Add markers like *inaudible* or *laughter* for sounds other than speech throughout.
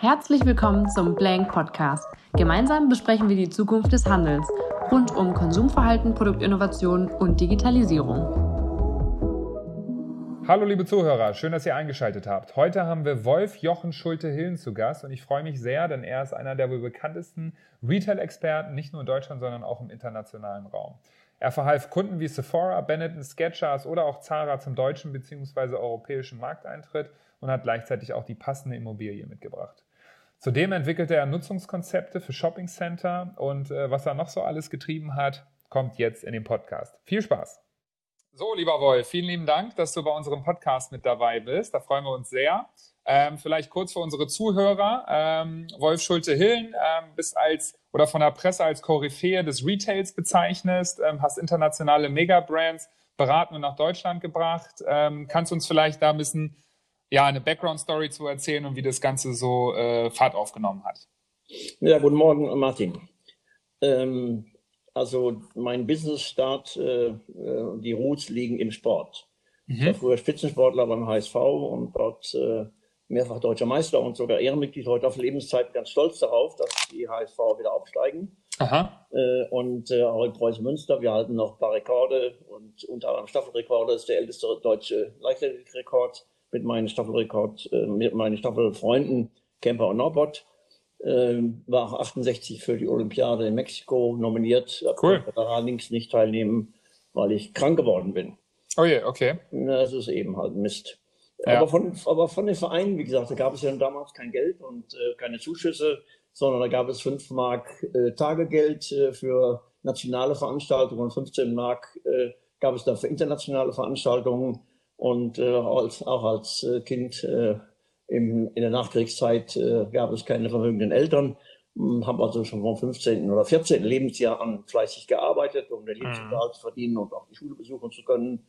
Herzlich willkommen zum Blank Podcast. Gemeinsam besprechen wir die Zukunft des Handels rund um Konsumverhalten, Produktinnovation und Digitalisierung. Hallo liebe Zuhörer, schön, dass ihr eingeschaltet habt. Heute haben wir Wolf Jochen Schulte-Hillen zu Gast und ich freue mich sehr, denn er ist einer der wohl bekanntesten Retail-Experten, nicht nur in Deutschland, sondern auch im internationalen Raum. Er verhalf Kunden wie Sephora, Benetton, Skechers oder auch Zara zum deutschen bzw. europäischen Markteintritt und hat gleichzeitig auch die passende Immobilie mitgebracht. Zudem entwickelte er Nutzungskonzepte für Shopping Center und äh, was er noch so alles getrieben hat, kommt jetzt in den Podcast. Viel Spaß! So, lieber Wolf, vielen lieben Dank, dass du bei unserem Podcast mit dabei bist. Da freuen wir uns sehr. Ähm, vielleicht kurz für unsere Zuhörer. Ähm, Wolf Schulte-Hillen, ähm, bist als oder von der Presse als Koryphäe des Retails bezeichnest, ähm, hast internationale Megabrands beraten und nach Deutschland gebracht. Ähm, kannst du uns vielleicht da ein bisschen ja, eine Background-Story zu erzählen und wie das Ganze so äh, Fahrt aufgenommen hat. Ja, guten Morgen, Martin. Ähm, also mein Business-Start, äh, äh, die Roots liegen im Sport. Mhm. Ich war früher Spitzensportler beim HSV und dort äh, mehrfach deutscher Meister und sogar Ehrenmitglied heute auf Lebenszeit ganz stolz darauf, dass die HSV wieder aufsteigen. Aha. Äh, und äh, auch in Preußen Münster, wir halten noch ein paar Rekorde und unter anderem Staffelrekorde ist der älteste deutsche Leichtathletikrekord mit meinen Staffelrekord, äh, mit meinen Staffelfreunden Kemper und Norbert. Äh, war 68 für die Olympiade in Mexiko nominiert. Cool. Aber allerdings nicht teilnehmen, weil ich krank geworden bin. Oh je, yeah, okay. Das ist eben halt Mist. Ja. Aber, von, aber von den Vereinen, wie gesagt, da gab es ja damals kein Geld und äh, keine Zuschüsse, sondern da gab es 5 Mark äh, Tagegeld äh, für nationale Veranstaltungen und 15 Mark äh, gab es dann für internationale Veranstaltungen. Und äh, als, auch als äh, Kind äh, im, in der Nachkriegszeit äh, gab es keine vermögenden Eltern, hm, habe also schon vom 15. oder 14. Lebensjahr an fleißig gearbeitet, um den Lebensunterhalt zu verdienen und auch die Schule besuchen zu können.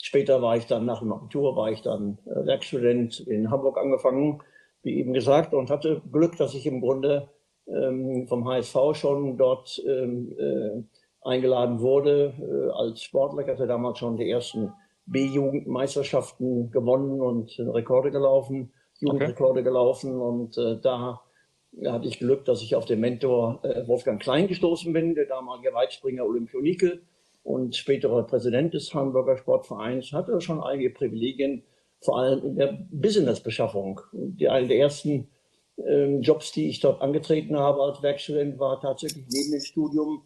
Später war ich dann nach dem Abitur, war ich dann äh, Werkstudent in Hamburg angefangen, wie eben gesagt, und hatte Glück, dass ich im Grunde ähm, vom HSV schon dort ähm, äh, eingeladen wurde äh, als Sportler. Ich hatte damals schon die ersten B-Jugendmeisterschaften gewonnen und Rekorde gelaufen, Jugendrekorde okay. gelaufen. Und äh, da hatte ich Glück, dass ich auf den Mentor äh, Wolfgang Klein gestoßen bin, der damalige Weitspringer Olympionike und späterer Präsident des Hamburger Sportvereins, hatte schon einige Privilegien, vor allem in der Businessbeschaffung. Die, eine der ersten äh, Jobs, die ich dort angetreten habe als Werkstudent, war tatsächlich neben dem Studium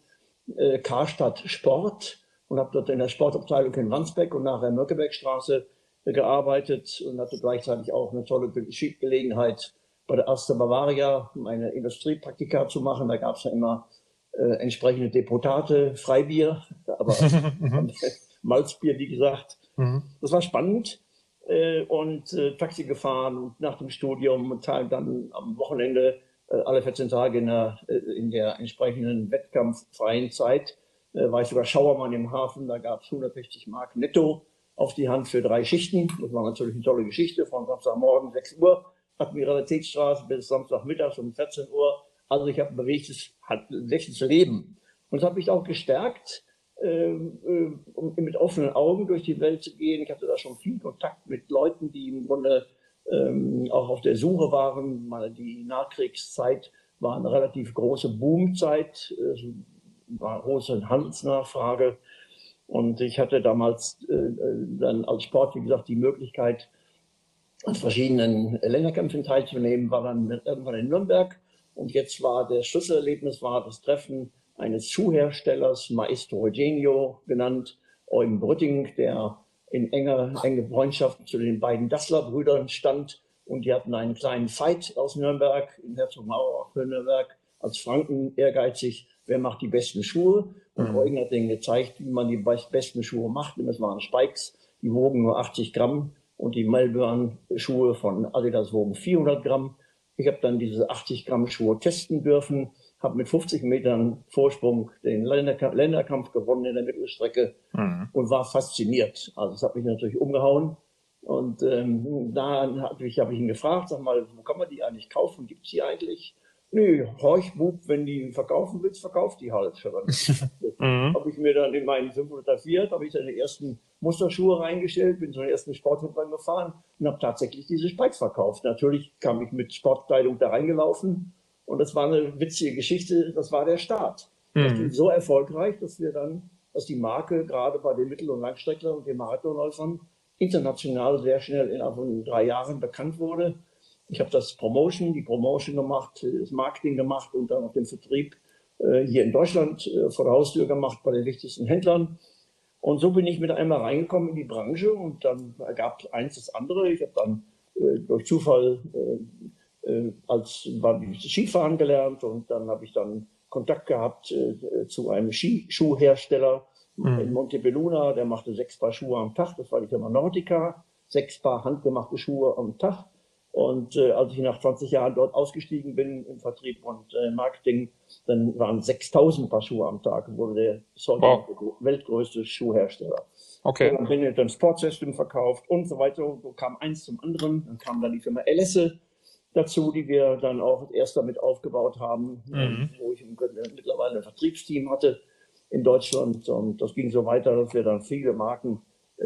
äh, Karstadt Sport und habe dort in der Sportabteilung in Wandsbeck und nachher in Möckebergstraße gearbeitet und hatte gleichzeitig auch eine tolle Gelegenheit, bei der Erste Bavaria meine Industriepraktika zu machen. Da gab es ja immer äh, entsprechende Deputate, Freibier, *laughs* aber *laughs* Malzbier, wie gesagt. Mhm. Das war spannend äh, und äh, Taxi gefahren nach dem Studium und dann am Wochenende äh, alle 14 Tage in der, äh, in der entsprechenden wettkampffreien Zeit äh, war ich sogar Schauermann im Hafen, da gab es 160 Mark netto auf die Hand für drei Schichten. Das war natürlich eine tolle Geschichte, von Samstagmorgen 6 Uhr, Admiralitätsstraße bis Samstagmittags um 14 Uhr. Also ich habe ein bewegtes, bewegtes Leben. Und das hat mich auch gestärkt, äh, äh, um mit offenen Augen durch die Welt zu gehen. Ich hatte da schon viel Kontakt mit Leuten, die im Grunde ähm, auch auf der Suche waren. Die Nachkriegszeit war eine relativ große Boomzeit. Äh, war große Handelsnachfrage. Und ich hatte damals äh, dann als Sport, wie gesagt, die Möglichkeit, an verschiedenen Länderkämpfen teilzunehmen, war dann irgendwann in Nürnberg. Und jetzt war das Schlüsselerlebnis war das Treffen eines Schuhherstellers, Maestro Eugenio genannt, Eugen Brütting, der in enger, enge Freundschaft zu den beiden Dassler-Brüdern stand. Und die hatten einen kleinen Fight aus Nürnberg, in Herzogenauer für Nürnberg, als Franken ehrgeizig wer macht die besten Schuhe. Und mhm. Eugen hat denen gezeigt, wie man die besten Schuhe macht. Und das waren Spikes, die wogen nur 80 Gramm und die Melbourne-Schuhe von Adidas wogen 400 Gramm. Ich habe dann diese 80 Gramm Schuhe testen dürfen, habe mit 50 Metern Vorsprung den Länderkampf, Länderkampf gewonnen in der Mittelstrecke mhm. und war fasziniert. Also das hat mich natürlich umgehauen. Und ähm, da habe ich, hab ich ihn gefragt, sag mal, wo kann man die eigentlich kaufen? Gibt es die eigentlich? Nö, Horchbub, wenn die verkaufen willst, verkauf die halt. *laughs* mhm. habe ich mir dann in meinen 504, habe ich dann die ersten Musterschuhe reingestellt, bin zu den ersten Sporthändlern gefahren und habe tatsächlich diese Spikes verkauft. Natürlich kam ich mit Sportkleidung da reingelaufen und das war eine witzige Geschichte, das war der Start. Mhm. So erfolgreich, dass wir dann, dass die Marke gerade bei den Mittel- und Langstrecklern und den Marathonläufern international sehr schnell innerhalb von drei Jahren bekannt wurde ich habe das Promotion, die Promotion gemacht, das Marketing gemacht und dann auch den Vertrieb äh, hier in Deutschland äh, vor der Haustür gemacht bei den wichtigsten Händlern. Und so bin ich mit einmal reingekommen in die Branche und dann ergab eins das andere. Ich habe dann äh, durch Zufall äh, äh, als war Skifahren gelernt und dann habe ich dann Kontakt gehabt äh, zu einem Skischuhhersteller mhm. in Montebelluna, der machte sechs Paar Schuhe am Tag, das war die Firma Nordica, sechs Paar handgemachte Schuhe am Tag. Und äh, als ich nach 20 Jahren dort ausgestiegen bin im Vertrieb und äh, Marketing, dann waren 6000 Paar Schuhe am Tag, wurde der wow. weltgrößte Schuhhersteller. Okay. Und dann bin ich dann Sportsystem verkauft und so weiter. Und so kam eins zum anderen. Dann kam dann die Firma Ellesse dazu, die wir dann auch erst damit aufgebaut haben, mhm. wo ich mittlerweile ein Vertriebsteam hatte in Deutschland. Und das ging so weiter, dass wir dann viele Marken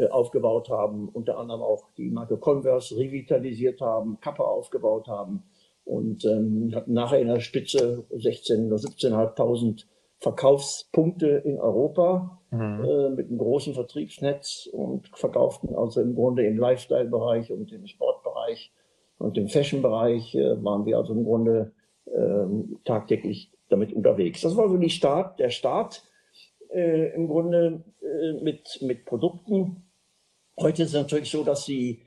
aufgebaut haben, unter anderem auch die Marke Converse revitalisiert haben, Kappe aufgebaut haben und ähm, hatten nachher in der Spitze 16 oder 17.500 Verkaufspunkte in Europa mhm. äh, mit einem großen Vertriebsnetz und verkauften also im Grunde im Lifestyle-Bereich und im Sportbereich und im Fashion-Bereich äh, waren wir also im Grunde äh, tagtäglich damit unterwegs. Das war so die Start, der Start äh, im Grunde äh, mit, mit Produkten. Heute ist es natürlich so, dass sie,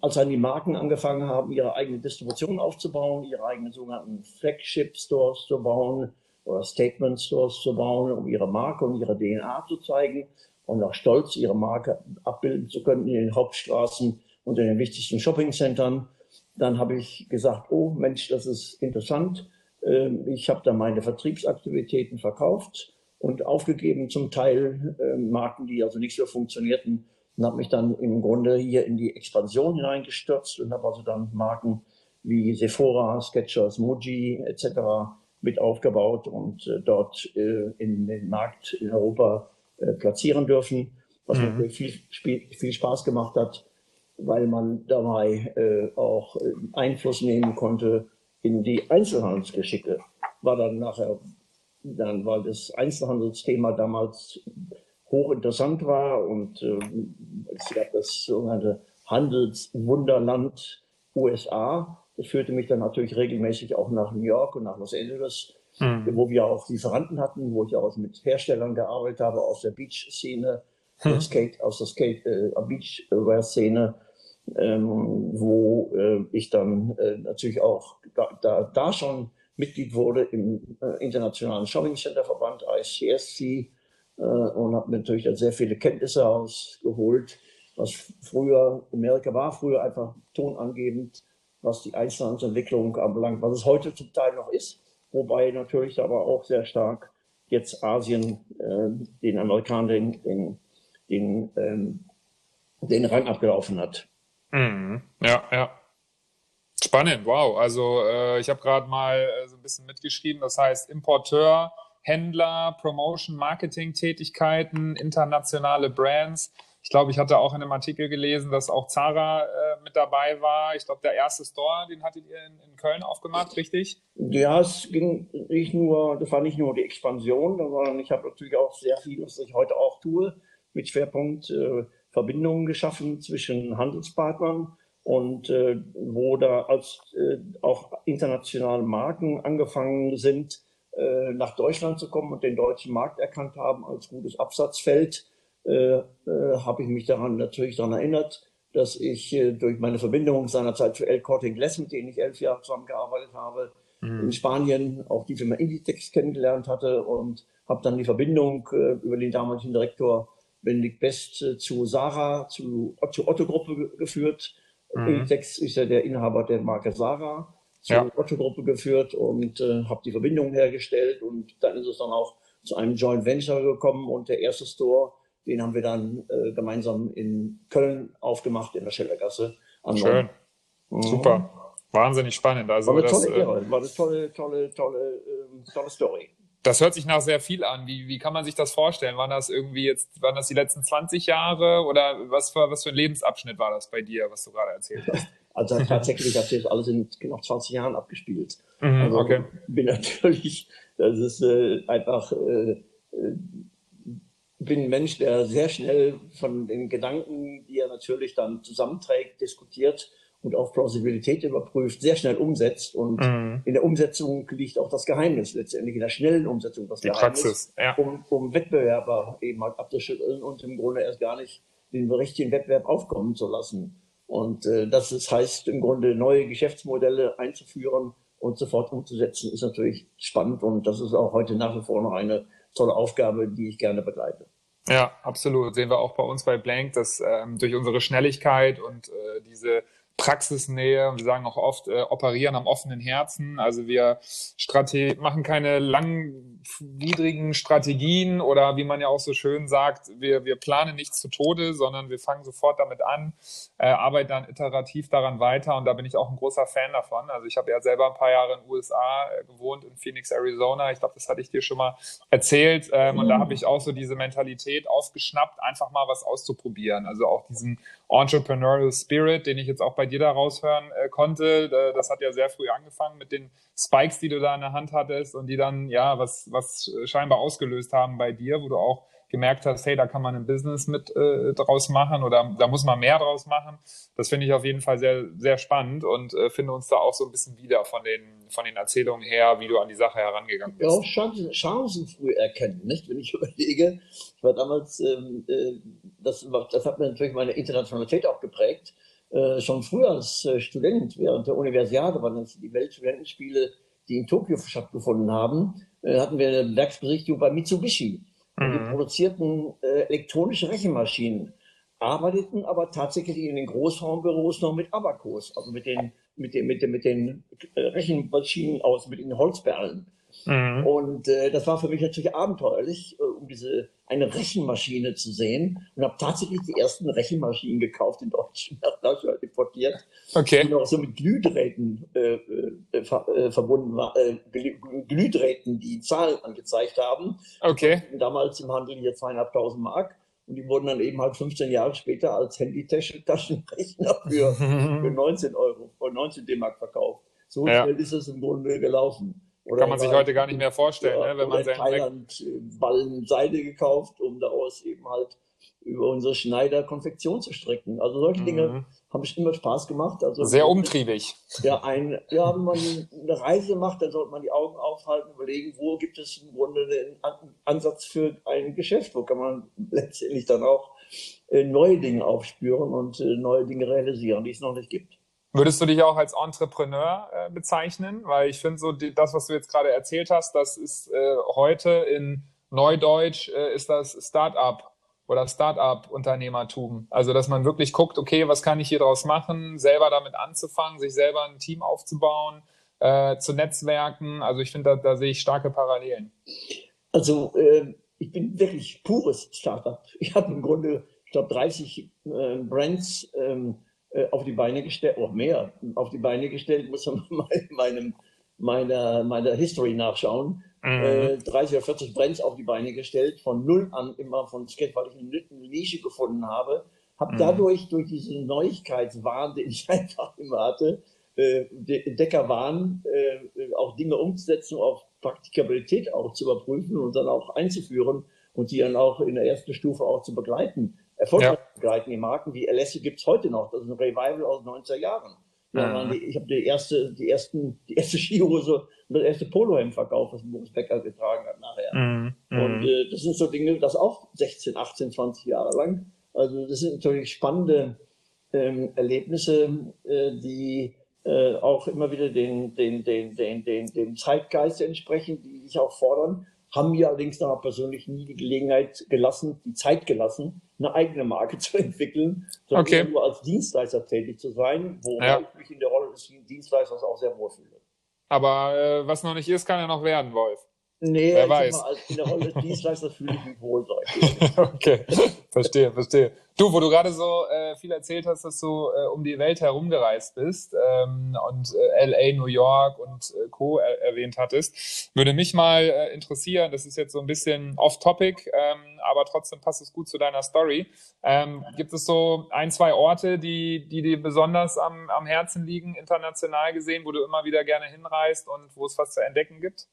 als dann die Marken angefangen haben, ihre eigene Distribution aufzubauen, ihre eigenen sogenannten Flagship-Stores zu bauen oder Statement-Stores zu bauen, um ihre Marke und ihre DNA zu zeigen und auch stolz ihre Marke abbilden zu können in den Hauptstraßen und in den wichtigsten Shopping-Centern. Dann habe ich gesagt, oh Mensch, das ist interessant. Ähm, ich habe da meine Vertriebsaktivitäten verkauft und aufgegeben zum Teil äh, Marken, die also nicht so funktionierten und habe mich dann im Grunde hier in die Expansion hineingestürzt und habe also dann Marken wie Sephora, Skechers, Muji etc. mit aufgebaut und äh, dort äh, in den Markt in Europa äh, platzieren dürfen, was mhm. mir viel, viel Spaß gemacht hat, weil man dabei äh, auch äh, Einfluss nehmen konnte in die Einzelhandelsgeschicke. War dann nachher dann war das Einzelhandelsthema damals hochinteressant war und äh, es gab das sogenannte Handelswunderland USA. Das führte mich dann natürlich regelmäßig auch nach New York und nach Los Angeles, mhm. wo wir auch Lieferanten hatten, wo ich auch mit Herstellern gearbeitet habe aus der Beach-Szene, mhm. Skate, aus der Skate, äh, Beachwear-Szene, ähm, wo äh, ich dann äh, natürlich auch da, da, da schon Mitglied wurde im äh, Internationalen Shopping Center Verband ICSC und habe natürlich dann sehr viele Kenntnisse ausgeholt, was früher, Amerika war früher einfach tonangebend, was die Einzelhandelsentwicklung anbelangt, was es heute zum Teil noch ist, wobei natürlich aber auch sehr stark jetzt Asien äh, den Amerikanern den, den, den, ähm, den Rang abgelaufen hat. Mhm. Ja, ja. Spannend, wow. Also äh, ich habe gerade mal äh, so ein bisschen mitgeschrieben, das heißt Importeur, Händler, Promotion, Marketing-Tätigkeiten, internationale Brands. Ich glaube, ich hatte auch in einem Artikel gelesen, dass auch Zara äh, mit dabei war. Ich glaube, der erste Store, den hattet ihr in, in, Köln aufgemacht, richtig? Ja, es ging nicht nur, das war nicht nur die Expansion, sondern ich habe natürlich auch sehr viel, was ich heute auch tue, mit Schwerpunkt äh, Verbindungen geschaffen zwischen Handelspartnern und äh, wo da als äh, auch internationale Marken angefangen sind, nach Deutschland zu kommen und den deutschen Markt erkannt haben als gutes Absatzfeld, äh, äh, habe ich mich daran natürlich daran erinnert, dass ich äh, durch meine Verbindung seinerzeit zu El Corte Inglés, mit denen ich elf Jahre zusammengearbeitet habe, mhm. in Spanien auch die Firma Inditex kennengelernt hatte und habe dann die Verbindung äh, über den damaligen Direktor Benedikt Best äh, zu Sarah, zu, zur Otto-Gruppe geführt. Mhm. Inditex ist ja der Inhaber der Marke Sarah zur ja. Otto-Gruppe geführt und äh, habe die Verbindung hergestellt und dann ist es dann auch zu einem Joint Venture gekommen und der erste Store, den haben wir dann äh, gemeinsam in Köln aufgemacht, in der Schellergasse. Schön. Mhm. Super. Wahnsinnig spannend. Also war eine das, tolle, äh, war eine tolle, tolle, tolle, äh, tolle Story. Das hört sich nach sehr viel an. Wie, wie kann man sich das vorstellen? Waren das irgendwie jetzt, waren das die letzten 20 Jahre oder was für, was für ein Lebensabschnitt war das bei dir, was du gerade erzählt hast? *laughs* Also *laughs* tatsächlich hat sich das alles in genau 20 Jahren abgespielt. Mhm, also okay. bin natürlich, das ist äh, einfach, äh, äh, bin ein Mensch, der sehr schnell von den Gedanken, die er natürlich dann zusammenträgt, diskutiert und auf Plausibilität überprüft, sehr schnell umsetzt. Und Mhm. in der Umsetzung liegt auch das Geheimnis, letztendlich in der schnellen Umsetzung das Die Geheimnis, Praxis, ja. um, um Wettbewerber eben halt abzuschütteln und im Grunde erst gar nicht den richtigen Wettbewerb aufkommen zu lassen. Und äh, das ist, heißt im Grunde neue Geschäftsmodelle einzuführen und sofort umzusetzen, ist natürlich spannend und das ist auch heute nach wie vor noch eine tolle Aufgabe, die ich gerne begleite. Ja, absolut. Sehen wir auch bei uns bei Blank, dass ähm, durch unsere Schnelligkeit und äh, diese Praxisnähe, wir sagen auch oft, äh, operieren am offenen Herzen. Also wir Strate machen keine langwidrigen Strategien oder wie man ja auch so schön sagt, wir, wir planen nicht zu Tode, sondern wir fangen sofort damit an, äh, arbeiten dann iterativ daran weiter und da bin ich auch ein großer Fan davon. Also ich habe ja selber ein paar Jahre in den USA äh, gewohnt, in Phoenix, Arizona. Ich glaube, das hatte ich dir schon mal erzählt. Ähm, und da habe ich auch so diese Mentalität aufgeschnappt, einfach mal was auszuprobieren. Also auch diesen Entrepreneurial Spirit, den ich jetzt auch bei dir da raushören äh, konnte. Äh, das hat ja sehr früh angefangen mit den Spikes, die du da in der Hand hattest und die dann ja was, was scheinbar ausgelöst haben bei dir, wo du auch gemerkt hast, hey, da kann man ein Business mit äh, draus machen oder da muss man mehr draus machen. Das finde ich auf jeden Fall sehr, sehr spannend und äh, finde uns da auch so ein bisschen wieder von den, von den Erzählungen her, wie du an die Sache herangegangen Ja, bist. auch Chancen, Chancen früh erkennen, nicht? Wenn ich *laughs* überlege, ich war damals, ähm, äh, das, das hat mir natürlich meine Internationalität auch geprägt. Äh, schon früher als äh, Student während der Universiade waren das die Weltstudentenspiele, die in Tokio stattgefunden haben, äh, hatten wir eine Werksbesichtigung bei Mitsubishi. Und Die Mhm. produzierten äh, elektronische Rechenmaschinen, arbeiteten aber tatsächlich in den Großraumbüros noch mit Abacus, also mit den, mit den, mit den, mit den Rechenmaschinen aus, mit den Holzperlen. Mhm. Und äh, das war für mich natürlich abenteuerlich, äh, um diese eine Rechenmaschine zu sehen. Und habe tatsächlich die ersten Rechenmaschinen gekauft in Deutschland, *laughs* nach Deutschland importiert, die Okay. noch so mit Glühdrähten äh, äh, ver, äh, verbunden war, äh, Glüh- Glühdrähten, die Zahlen angezeigt haben. Okay. Damals im Handel hier zweieinhalbtausend Mark. Und die wurden dann eben halt 15 Jahre später als Handy-Taschenrechner *laughs* für, für *laughs* 19 Euro, oder 19 D-Mark verkauft. So Ja. schnell ist es im Grunde gelaufen. Oder Kann man sich heute gar nicht mehr vorstellen, ja, ne? wenn man in sein Thailand äh, Ballen Seide gekauft, um daraus eben halt über unsere Schneider Konfektion zu stricken. Also solche Dinge Mhm. haben immer Spaß gemacht. Also Sehr umtriebig. Ja, ein, ja, wenn man eine Reise macht, dann sollte man die Augen aufhalten, überlegen, wo gibt es im Grunde An- Ansatz für ein Geschäft, wo kann man letztendlich dann auch äh, neue Dinge aufspüren und äh, neue Dinge realisieren, die es noch nicht gibt. Würdest du dich auch als Entrepreneur äh, bezeichnen? Weil ich finde so, die, das, was du jetzt gerade erzählt hast, das ist äh, heute in Neudeutsch, äh, ist das Start-up oder Start-up-Unternehmertum. Also, dass man wirklich guckt, okay, was kann ich hier draus machen, selber damit anzufangen, sich selber ein Team aufzubauen, äh, zu netzwerken. Also, ich finde, da, da sehe ich starke Parallelen. Also äh, ich bin wirklich pures Startup. Ich habe im Grunde, ich glaube, 30 äh, Brands ähm, äh, auf die Beine gestellt, oder mehr auf die Beine gestellt, muss man *laughs* mal in meinem, meiner, meiner History nachschauen. Mhm. Äh, 30 oder 40 Brands auf die Beine gestellt, von null an immer von Skate, weil ich eine, Nische gefunden habe. Habe Mhm. dadurch, durch diesen Neuigkeitswahn, *laughs* den ich einfach immer hatte, äh, De- Entdeckerwahn, äh, auch Dinge umzusetzen, auf Praktikabilität auch zu überprüfen und dann auch einzuführen und die dann auch in der ersten Stufe auch zu begleiten. Erfolgreich Ja. Marken wie Alessi gibt es heute noch. Das ist ein Revival aus den 90er Jahren. Ja, Mhm. die, ich habe die erste, die ersten, die erste *laughs* Skihose und das erste Polohemd verkauft, was Boris Becker getragen hat nachher. Mhm. Und äh, das sind so Dinge, das auch 16, 18, 20 Jahre lang. Also das sind natürlich spannende ähm, Erlebnisse, äh, die äh, auch immer wieder den, den, den, den, den, dem Zeitgeist entsprechen, die sich auch fordern, haben mir allerdings noch persönlich nie die Gelegenheit gelassen, die Zeit gelassen, eine eigene Marke *laughs* zu entwickeln, sondern Okay. nur als Dienstleister tätig zu sein, wo Ja. ich mich in der Rolle des Dienstleisters auch sehr wohlfühle. Aber äh, was noch nicht ist, kann ja noch werden, Wolf. Nee, Wer weiß. Mal, in der Rolle Dienstleister fühle ich mich wohl. *laughs* okay, verstehe, verstehe. Du, wo du gerade so äh, viel erzählt hast, dass du äh, um die Welt herumgereist bist ähm, und äh, LA, New York und äh, Co. Er erwähnt hattest, würde mich mal äh, interessieren, das ist jetzt so ein bisschen off-topic, ähm, aber trotzdem passt es gut zu deiner Story. Ähm, gibt es so ein, zwei Orte, die, die dir besonders am, am Herzen liegen, international gesehen, wo du immer wieder gerne hinreist und wo es was zu entdecken gibt?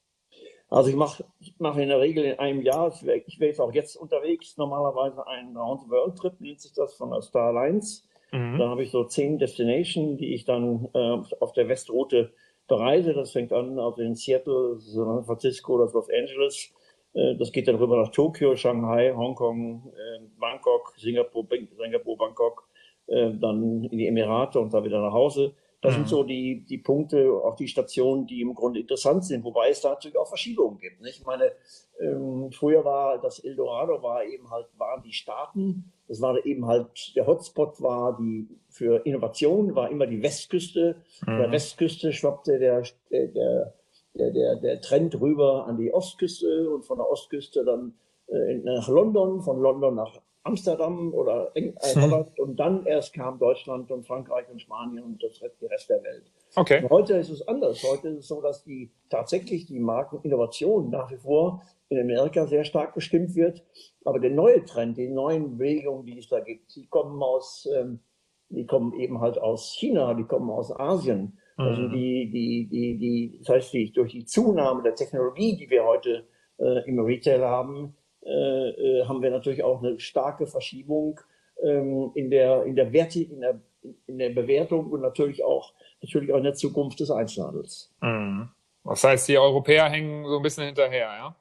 Also ich mache ich mach in der Regel in einem Jahr, ich wäre jetzt auch jetzt unterwegs, normalerweise einen Round-the-World-Trip, nennt sich das, von der Star Alliance. Mhm. Da habe ich so zehn Destinations, die ich dann äh, auf der Westroute bereise. Das fängt an also in Seattle, San Francisco, das Los Angeles. Äh, das geht dann rüber nach Tokio, Shanghai, Hongkong, äh, Bangkok, Singapur, Singapur, Bangkok, äh, dann in die Emirate und dann wieder nach Hause. Das mhm. sind so die, die Punkte, auch die Stationen, die im Grunde interessant sind, wobei es da natürlich auch Verschiebungen gibt. Nicht? Ich meine, ähm, früher war das Eldorado war eben halt, waren die Staaten, das war eben halt, der Hotspot war die, für Innovation war immer die Westküste. Mhm. Der Westküste schwappte der, der, der, der, der Trend rüber an die Ostküste und von der Ostküste dann äh, nach London, von London nach Amsterdam oder äh, hm. Holland und dann erst kam Deutschland und Frankreich und Spanien und das, der Rest der Welt. Okay. Und heute ist es anders. Heute ist es so, dass die tatsächlich die Markeninnovation nach wie vor in Amerika sehr stark bestimmt wird. Aber der neue Trend, die neuen Bewegungen, die es da gibt, die kommen aus, ähm, die kommen eben halt aus China, die kommen aus Asien. Also hm. die, die, die, die, das heißt, die, durch die Zunahme der Technologie, die wir heute äh, im Retail haben, äh, äh, haben wir natürlich auch eine starke Verschiebung ähm, in, der, in, der Werte, in, der, in der Bewertung und natürlich auch, natürlich auch in der Zukunft des Einzelhandels. Mhm. Das heißt, die Europäer hängen so ein bisschen hinterher, ja?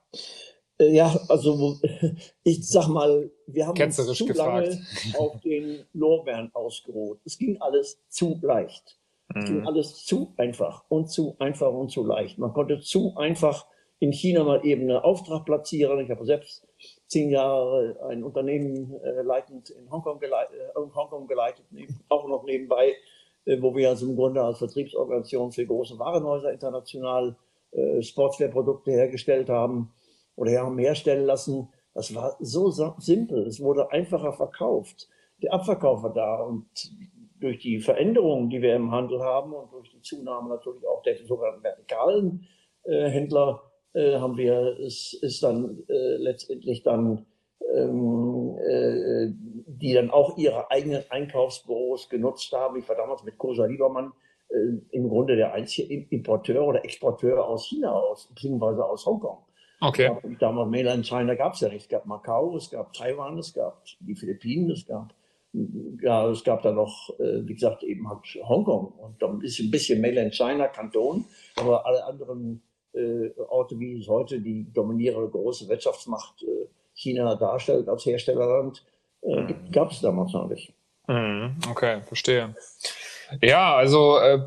Äh, ja, also *laughs* ich sag mal, wir haben uns zu gefragt. lange *laughs* auf den Lorbeeren ausgeruht. Es ging alles zu leicht. Es ging mhm. alles zu einfach und zu einfach und zu leicht. Man konnte zu einfach in China mal eben einen Auftrag platzieren. Ich habe selbst zehn Jahre ein Unternehmen äh, leitend in Hongkong, geleit, äh, Hongkong geleitet, neben, auch noch nebenbei, äh, wo wir also im Grunde als Vertriebsorganisation für große Warenhäuser international äh, Sportswear-Produkte hergestellt haben oder haben herstellen lassen. Das war so simpel. Es wurde einfacher verkauft. Der Abverkauf war da und durch die Veränderungen, die wir im Handel haben und durch die Zunahme natürlich auch der sogenannten vertikalen äh, Händler äh, haben wir es ist dann äh, letztendlich dann ähm, äh, die dann auch ihre eigenen Einkaufsbüros genutzt haben. Ich war damals mit Kosa Liebermann äh, im Grunde der einzige Importeur oder Exporteur aus China aus, beziehungsweise aus Hongkong. Okay. Damals Mainland China gab es ja nicht. Es gab Macau, es gab Taiwan, es gab die Philippinen, es gab ja, es gab da noch, äh, wie gesagt, eben halt Hongkong und dann ist ein bisschen Mainland China, Kanton, aber alle anderen äh, Orte, wie es heute die dominierende große Wirtschaftsmacht äh, China darstellt als Herstellerland, äh, mhm. gab es damals noch nicht. Mhm. Okay, verstehe. Ja, also äh,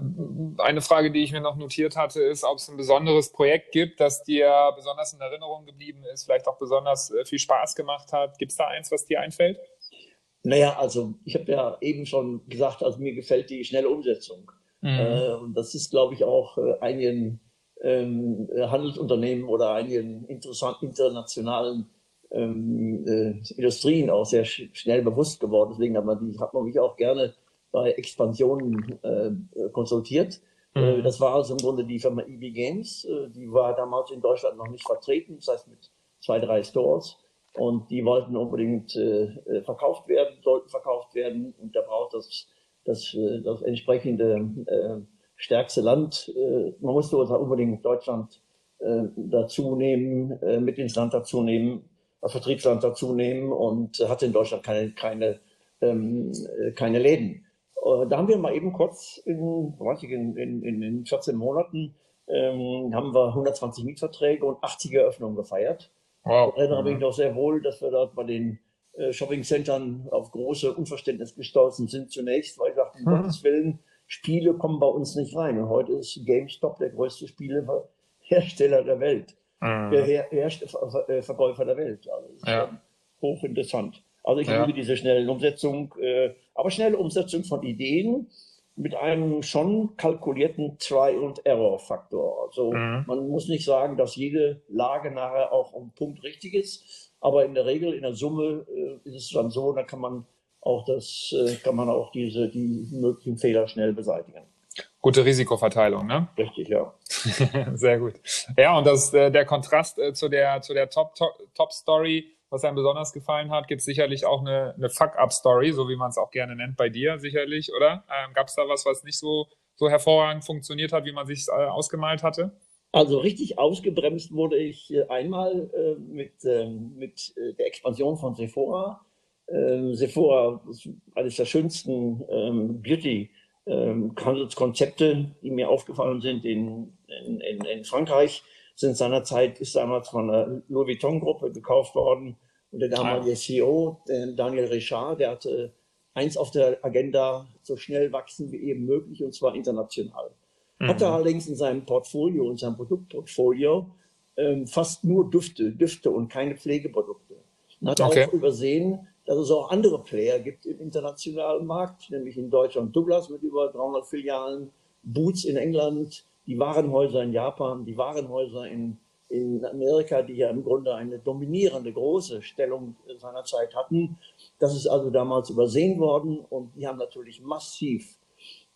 eine Frage, die ich mir noch notiert hatte, ist, ob es ein besonderes Projekt gibt, das dir besonders in Erinnerung geblieben ist, vielleicht auch besonders äh, viel Spaß gemacht hat. Gibt es da eins, was dir einfällt? Naja, also ich habe ja eben schon gesagt, also mir gefällt die schnelle Umsetzung. Mhm. Äh, und das ist, glaube ich, auch äh, einigen ähm, Handelsunternehmen oder einigen interessanten internationalen ähm, äh, Industrien auch sehr sch schnell bewusst geworden. Deswegen hat man, die, hat man mich auch gerne bei Expansionen äh, konsultiert. Mhm. Äh, das war also im Grunde die Firma EB Games. Äh, die war damals in Deutschland noch nicht vertreten, das heißt mit zwei, drei Stores. Und die wollten unbedingt äh, äh, verkauft werden, sollten verkauft werden. Und da braucht das, das, das entsprechende stärkste Land. Äh, man musste uns unbedingt Deutschland äh, dazu nehmen, äh, mit ins Land dazu nehmen, als Vertriebsland dazu nehmen und hatte in Deutschland keine, keine, ähm, keine Läden. Da haben wir mal eben kurz in, in, in, in 14 Monaten ähm, haben wir 120 Mietverträge und 80 Eröffnungen gefeiert. Wow. Da erinnere mich noch sehr wohl, dass wir dort bei den Shopping-Centern auf große Unverständnis gestoßen sind zunächst, weil ich dachte, um mhm. Gottes Willen, Spiele kommen bei uns nicht rein. Und heute ist GameStop der größte Spielehersteller der Welt, mhm. der Her Her Verkäufer der Welt. Also ja. hochinteressant. Also ich ja. liebe diese schnelle Umsetzung, äh, aber schnelle Umsetzung von Ideen mit einem schon kalkulierten Try- und Error-Faktor. Also mhm. man muss nicht sagen, dass jede Lage nachher auch um Punkt richtig ist, aber in der Regel, in der Summe äh, ist es dann so, da kann man auch das, äh, kann man auch diese, die möglichen Fehler schnell beseitigen. Gute Risikoverteilung, ne? Richtig, ja. *laughs* Sehr gut. Ja, und das, äh, der Kontrast äh, zu der, zu der Top-Story, Top, Top was einem besonders gefallen hat, gibt es sicherlich auch eine, eine Fuck-Up-Story, so wie man es auch gerne nennt bei dir, sicherlich, oder? Ähm, Gab es da was, was nicht so, so hervorragend funktioniert hat, wie man sich äh, ausgemalt hatte? Also richtig ausgebremst wurde ich äh, einmal äh, mit, ähm, mit äh, der Expansion von Sephora. Ähm, Sephora eines der schönsten ähm, Beauty-Handelskonzepte, ähm, die mir aufgefallen sind in, in, in Frankreich sind seinerzeit, ist damals von der Louis Vuitton-Gruppe gekauft worden. Und der damalige ah. CEO, Daniel Richard, der hatte eins auf der Agenda, so schnell wachsen wie eben möglich, und zwar international. Mhm. Hatte allerdings in seinem Portfolio, in seinem Produktportfolio, ähm, fast nur Düfte, Düfte und keine Pflegeprodukte. Und hat okay. auch übersehen, dass es auch andere Player gibt im internationalen Markt, nämlich in Deutschland Douglas mit über 300 Filialen, Boots in England, die Warenhäuser in Japan, die Warenhäuser in, in Amerika, die ja im Grunde eine dominierende große Stellung seiner Zeit hatten. Das ist also damals übersehen worden und die haben natürlich massiv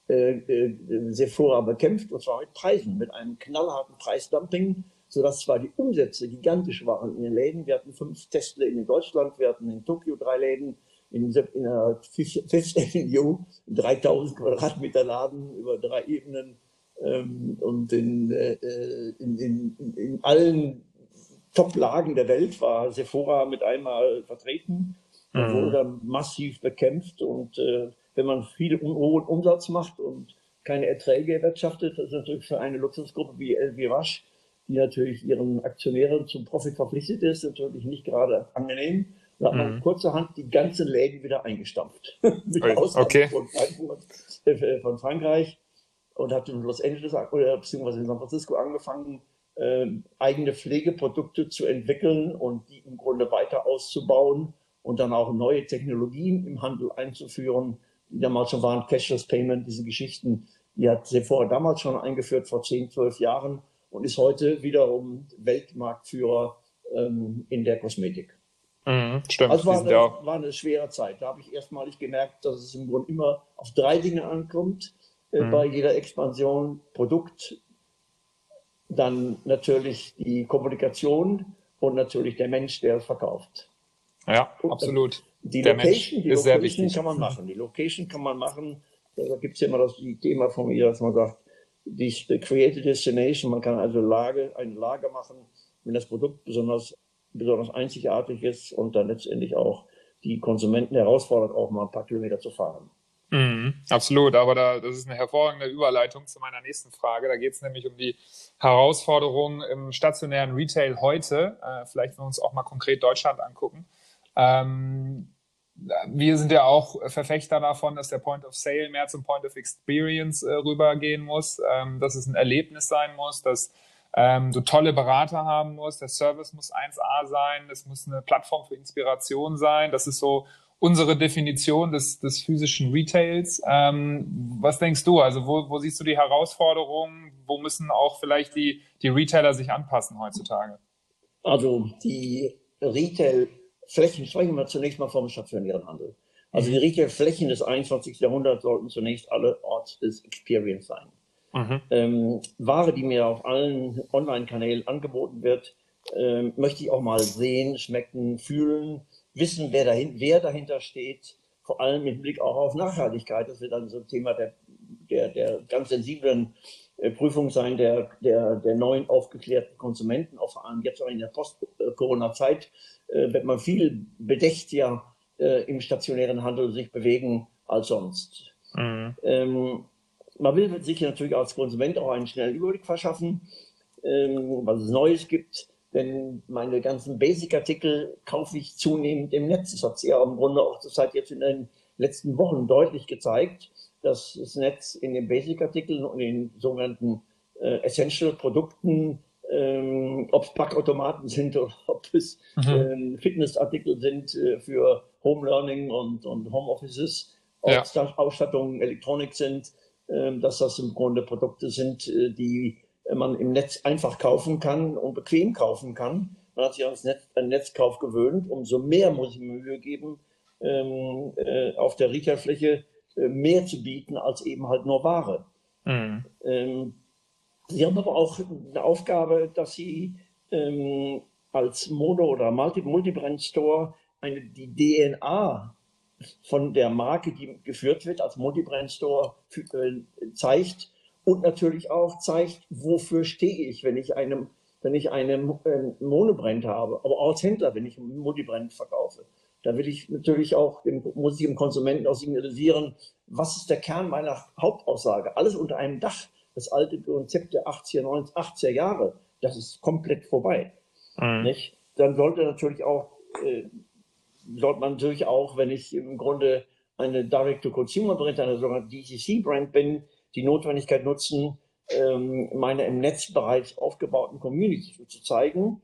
äh, äh, Sephora bekämpft und zwar mit Preisen, mit einem knallharten Preisdumping, sodass zwar die Umsätze gigantisch waren in den Läden. Wir hatten fünf Testläden in Deutschland, wir hatten in Tokio drei Läden, in, in der Fifth Avenue, 3000 Quadratmeter Laden über drei Ebenen ähm, und in, äh, in, in, in, allen Top-Lagen der Welt war Sephora mit einmal vertreten und mhm. wurde dann massiv bekämpft. Und äh, wenn man viel hohen Umsatz macht und keine Erträge erwirtschaftet, das ist natürlich für eine Luxusgruppe wie LVMH, die natürlich ihren Aktionären zum Profit verpflichtet ist, natürlich nicht gerade angenehm. Da hat man mhm. kurzerhand die ganzen Läden wieder eingestampft. *laughs* Mit Ausnahme okay. von, äh, von Frankreich und hat in Los Angeles oder beziehungsweise in San Francisco angefangen, äh, eigene Pflegeprodukte zu entwickeln und die im Grunde weiter auszubauen und dann auch neue Technologien im Handel einzuführen, die damals schon waren, Cashless Payment, diese Geschichten, die hat Sephora damals schon eingeführt, vor 10, 12 Jahren und ist heute wiederum Weltmarktführer ähm, in der Kosmetik. Mhm, stimmt. Also war eine, war eine schwere Zeit. Da habe ich erstmalig gemerkt, dass es im Grunde immer auf drei Dinge ankommt äh, mhm. bei jeder Expansion Produkt, dann natürlich die Kommunikation und natürlich der Mensch, der es verkauft. Ja, absolut. Die der Location, die Location kann man machen. Die Location kann man machen. Da gibt es ja immer das Thema von mir, dass man sagt, die Creative Destination, man kann also Lage, eine Lage machen, wenn das Produkt besonders, besonders einzigartig ist und dann letztendlich auch die Konsumenten herausfordert, auch mal ein paar Kilometer zu fahren. Mhm, absolut, aber da, das ist eine hervorragende Überleitung zu meiner nächsten Frage. Da geht es nämlich um die Herausforderungen im stationären Retail heute. Äh, vielleicht wenn wir uns auch mal konkret Deutschland angucken. Ähm, wir sind ja auch Verfechter davon, dass der Point of Sale mehr zum Point of Experience äh, rübergehen muss, ähm, dass es ein Erlebnis sein muss, dass ähm, du tolle Berater haben musst, der Service muss 1A sein, es muss eine Plattform für Inspiration sein. Das ist so unsere Definition des, des physischen Retails. Ähm, was denkst du? Also wo, wo siehst du die Herausforderungen? Wo müssen auch vielleicht die, die Retailer sich anpassen heutzutage? Also die Retail-Flächen, sprechen wir zunächst mal vom stationären Handel. Also die Retail-Flächen des 21. Jahrhunderts sollten zunächst alle Ort des Experience sein. Mhm. Ähm, Ware, die mir auf allen Online-Kanälen angeboten wird, ähm, möchte ich auch mal sehen, schmecken, fühlen wissen, wer, dahin, wer dahinter steht, vor allem mit Blick auch auf Nachhaltigkeit. Das wird dann so ein Thema der, der, der ganz sensiblen äh, Prüfung sein, der, der, der neuen aufgeklärten Konsumenten, auch vor allem jetzt auch in der Post-Corona-Zeit, äh, wird man viel bedächtiger äh, im stationären Handel sich bewegen als sonst. Mhm. Ähm, man will sich natürlich als Konsument auch einen schnellen Überblick verschaffen, ähm, was es Neues gibt denn meine ganzen Basic-Artikel kaufe ich zunehmend im Netz. Das hat sich ja im Grunde auch zurzeit jetzt in den letzten Wochen deutlich gezeigt, dass das Netz in den Basic-Artikeln und in den sogenannten äh, Essential-Produkten, ähm, ob es Backautomaten sind oder *laughs* ob es mhm. äh, Fitnessartikel sind äh, für Home Learning und, und Home Offices, ob ja. Ausstattungen, Elektronik sind, äh, dass das im Grunde Produkte sind, äh, die man im Netz einfach kaufen kann und bequem kaufen kann. Man hat sich an Netz, an Netzkauf gewöhnt. Umso mehr muss ich mir Mühe geben, ähm, äh, auf der Retailfläche äh, mehr zu bieten als eben halt nur Ware. Mhm. Sie haben aber auch eine Aufgabe, dass Sie ähm, als Mono- oder Multi-Brand-Store die DNA von der Marke, die geführt wird, als Multi-Brand-Store äh, zeigt und natürlich auch zeigt, wofür stehe ich, wenn ich einem wenn ich eine äh, Monobrand habe, aber auch als Händler, wenn ich ein Multibrand verkaufe. Da will ich natürlich auch, muss ich dem Konsumenten auch signalisieren, was ist der Kern meiner Hauptaussage? Alles unter einem Dach das alte Konzept der 80er, 90er, 80er Jahre, das ist komplett vorbei. Mhm. Nicht? Dann sollte natürlich auch, äh, sollte man natürlich auch, wenn ich im Grunde eine Direct-to-Consumer-Brand, eine sogenannte DCC-Brand bin, die Notwendigkeit nutzen, ähm, meine im Netz bereits aufgebauten Community zu zeigen,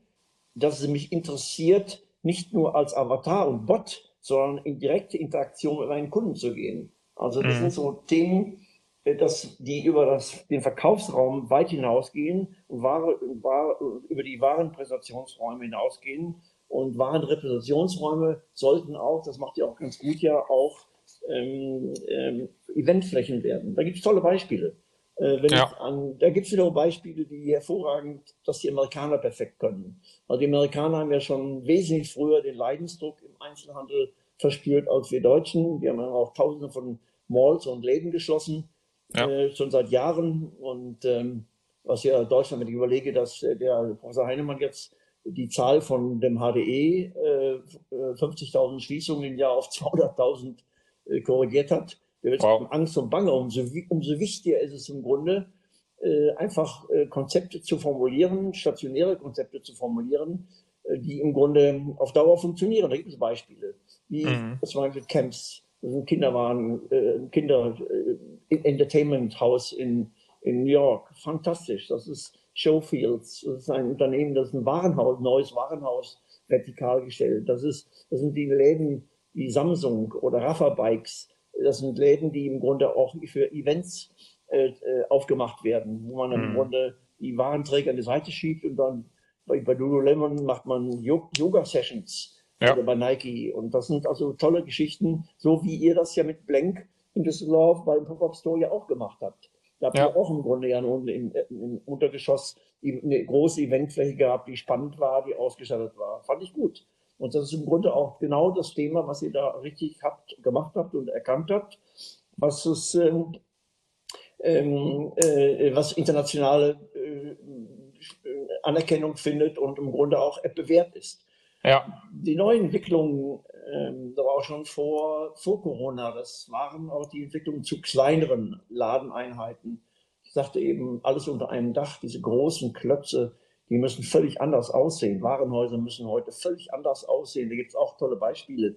dass sie mich interessiert, nicht nur als Avatar und Bot, sondern in direkte Interaktion mit meinen Kunden zu gehen. Also das mhm. sind so Themen, dass die über das, den Verkaufsraum weit hinausgehen und Ware, Ware, über die Warenpräsentationsräume hinausgehen. Und Warenrepräsentationsräume sollten auch, das macht ihr auch ganz gut ja, auch ähm, ähm, Eventflächen werden. Da gibt es tolle Beispiele. Äh, ja. an, da gibt es wieder Beispiele, die hervorragend, dass die Amerikaner perfekt können. Also die Amerikaner haben ja schon wesentlich früher den Leidensdruck im Einzelhandel verspürt als wir Deutschen. Wir haben ja auch tausende von Malls und Läden geschlossen ja. äh, schon seit Jahren. Und ähm, was ja Deutschland, wenn ich überlege, dass äh, der Professor Heinemann jetzt die Zahl von dem HDE, äh, 50.000 Schließungen im Jahr auf 200.000 äh, korrigiert hat, der wird wow. Angst und Bange. Umso, umso wichtiger ist es im Grunde, äh, einfach äh, Konzepte zu formulieren, stationäre Konzepte zu formulieren, die im Grunde auf Dauer funktionieren. Da gibt es Beispiele, wie mhm. zum Beispiel Camps, das sind Kinderwaren, Kinder, Entertainment House in, in New York. Fantastisch. Das ist Showfields. Das ist ein Unternehmen, das ist ein Warenhaus, neues Warenhaus vertikal gestellt. Das ist, das sind die Läden wie Samsung oder Rafa Bikes. Das sind Läden, die im Grunde auch für Events äh, äh aufgemacht werden, wo man mhm. im Grunde die Warenträger an die Seite schiebt und dann bei, bei Lululemon macht man Yoga-Sessions ja. oder bei Nike. Und das sind also tolle Geschichten, so wie ihr das ja mit Blank in Düsseldorf beim Pop-Up Store ja auch gemacht habt. Da habt ja. ihr auch im Grunde ja im, im Untergeschoss eine große Eventfläche gehabt, die spannend war, die ausgestattet war. Fand ich gut. Und das ist im Grunde auch genau das Thema, was ihr da richtig habt, gemacht habt und erkannt habt, was es, ähm, ähm äh, was internationale äh, Anerkennung findet und im Grunde auch bewährt ist. Ja. Die neuen Entwicklungen ähm, da war auch schon vor, vor Corona. Das waren auch die Entwicklungen zu kleineren Ladeneinheiten. Ich sagte eben, alles unter einem Dach, diese großen Klötze, die müssen völlig anders aussehen. Warenhäuser müssen heute völlig anders aussehen. Da gibt es auch tolle Beispiele.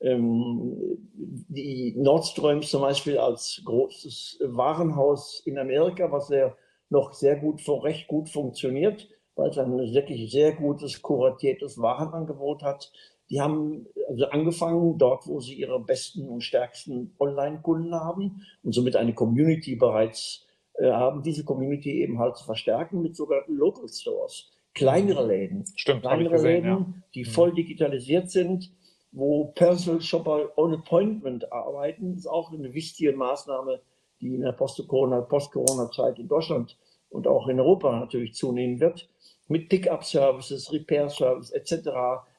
Ähm, die Nordströms zum Beispiel als großes Warenhaus in Amerika, was ja noch sehr gut, recht gut funktioniert, weil es ein wirklich sehr gutes, kuratiertes Warenangebot hat. Die haben also angefangen dort, wo sie ihre besten und stärksten Online-Kunden haben und somit eine Community bereits äh, haben, diese Community eben halt zu verstärken mit sogenannten Local Stores, kleinere Läden, Stimmt, kleinere gesehen, Läden, ja. die mhm. voll digitalisiert sind, wo Personal Shopper on Appointment arbeiten, das ist auch eine wichtige Maßnahme, die in der Post-Corona-Zeit in Deutschland und auch in Europa natürlich zunehmen wird, mit Pickup-Services, Repair-Services etc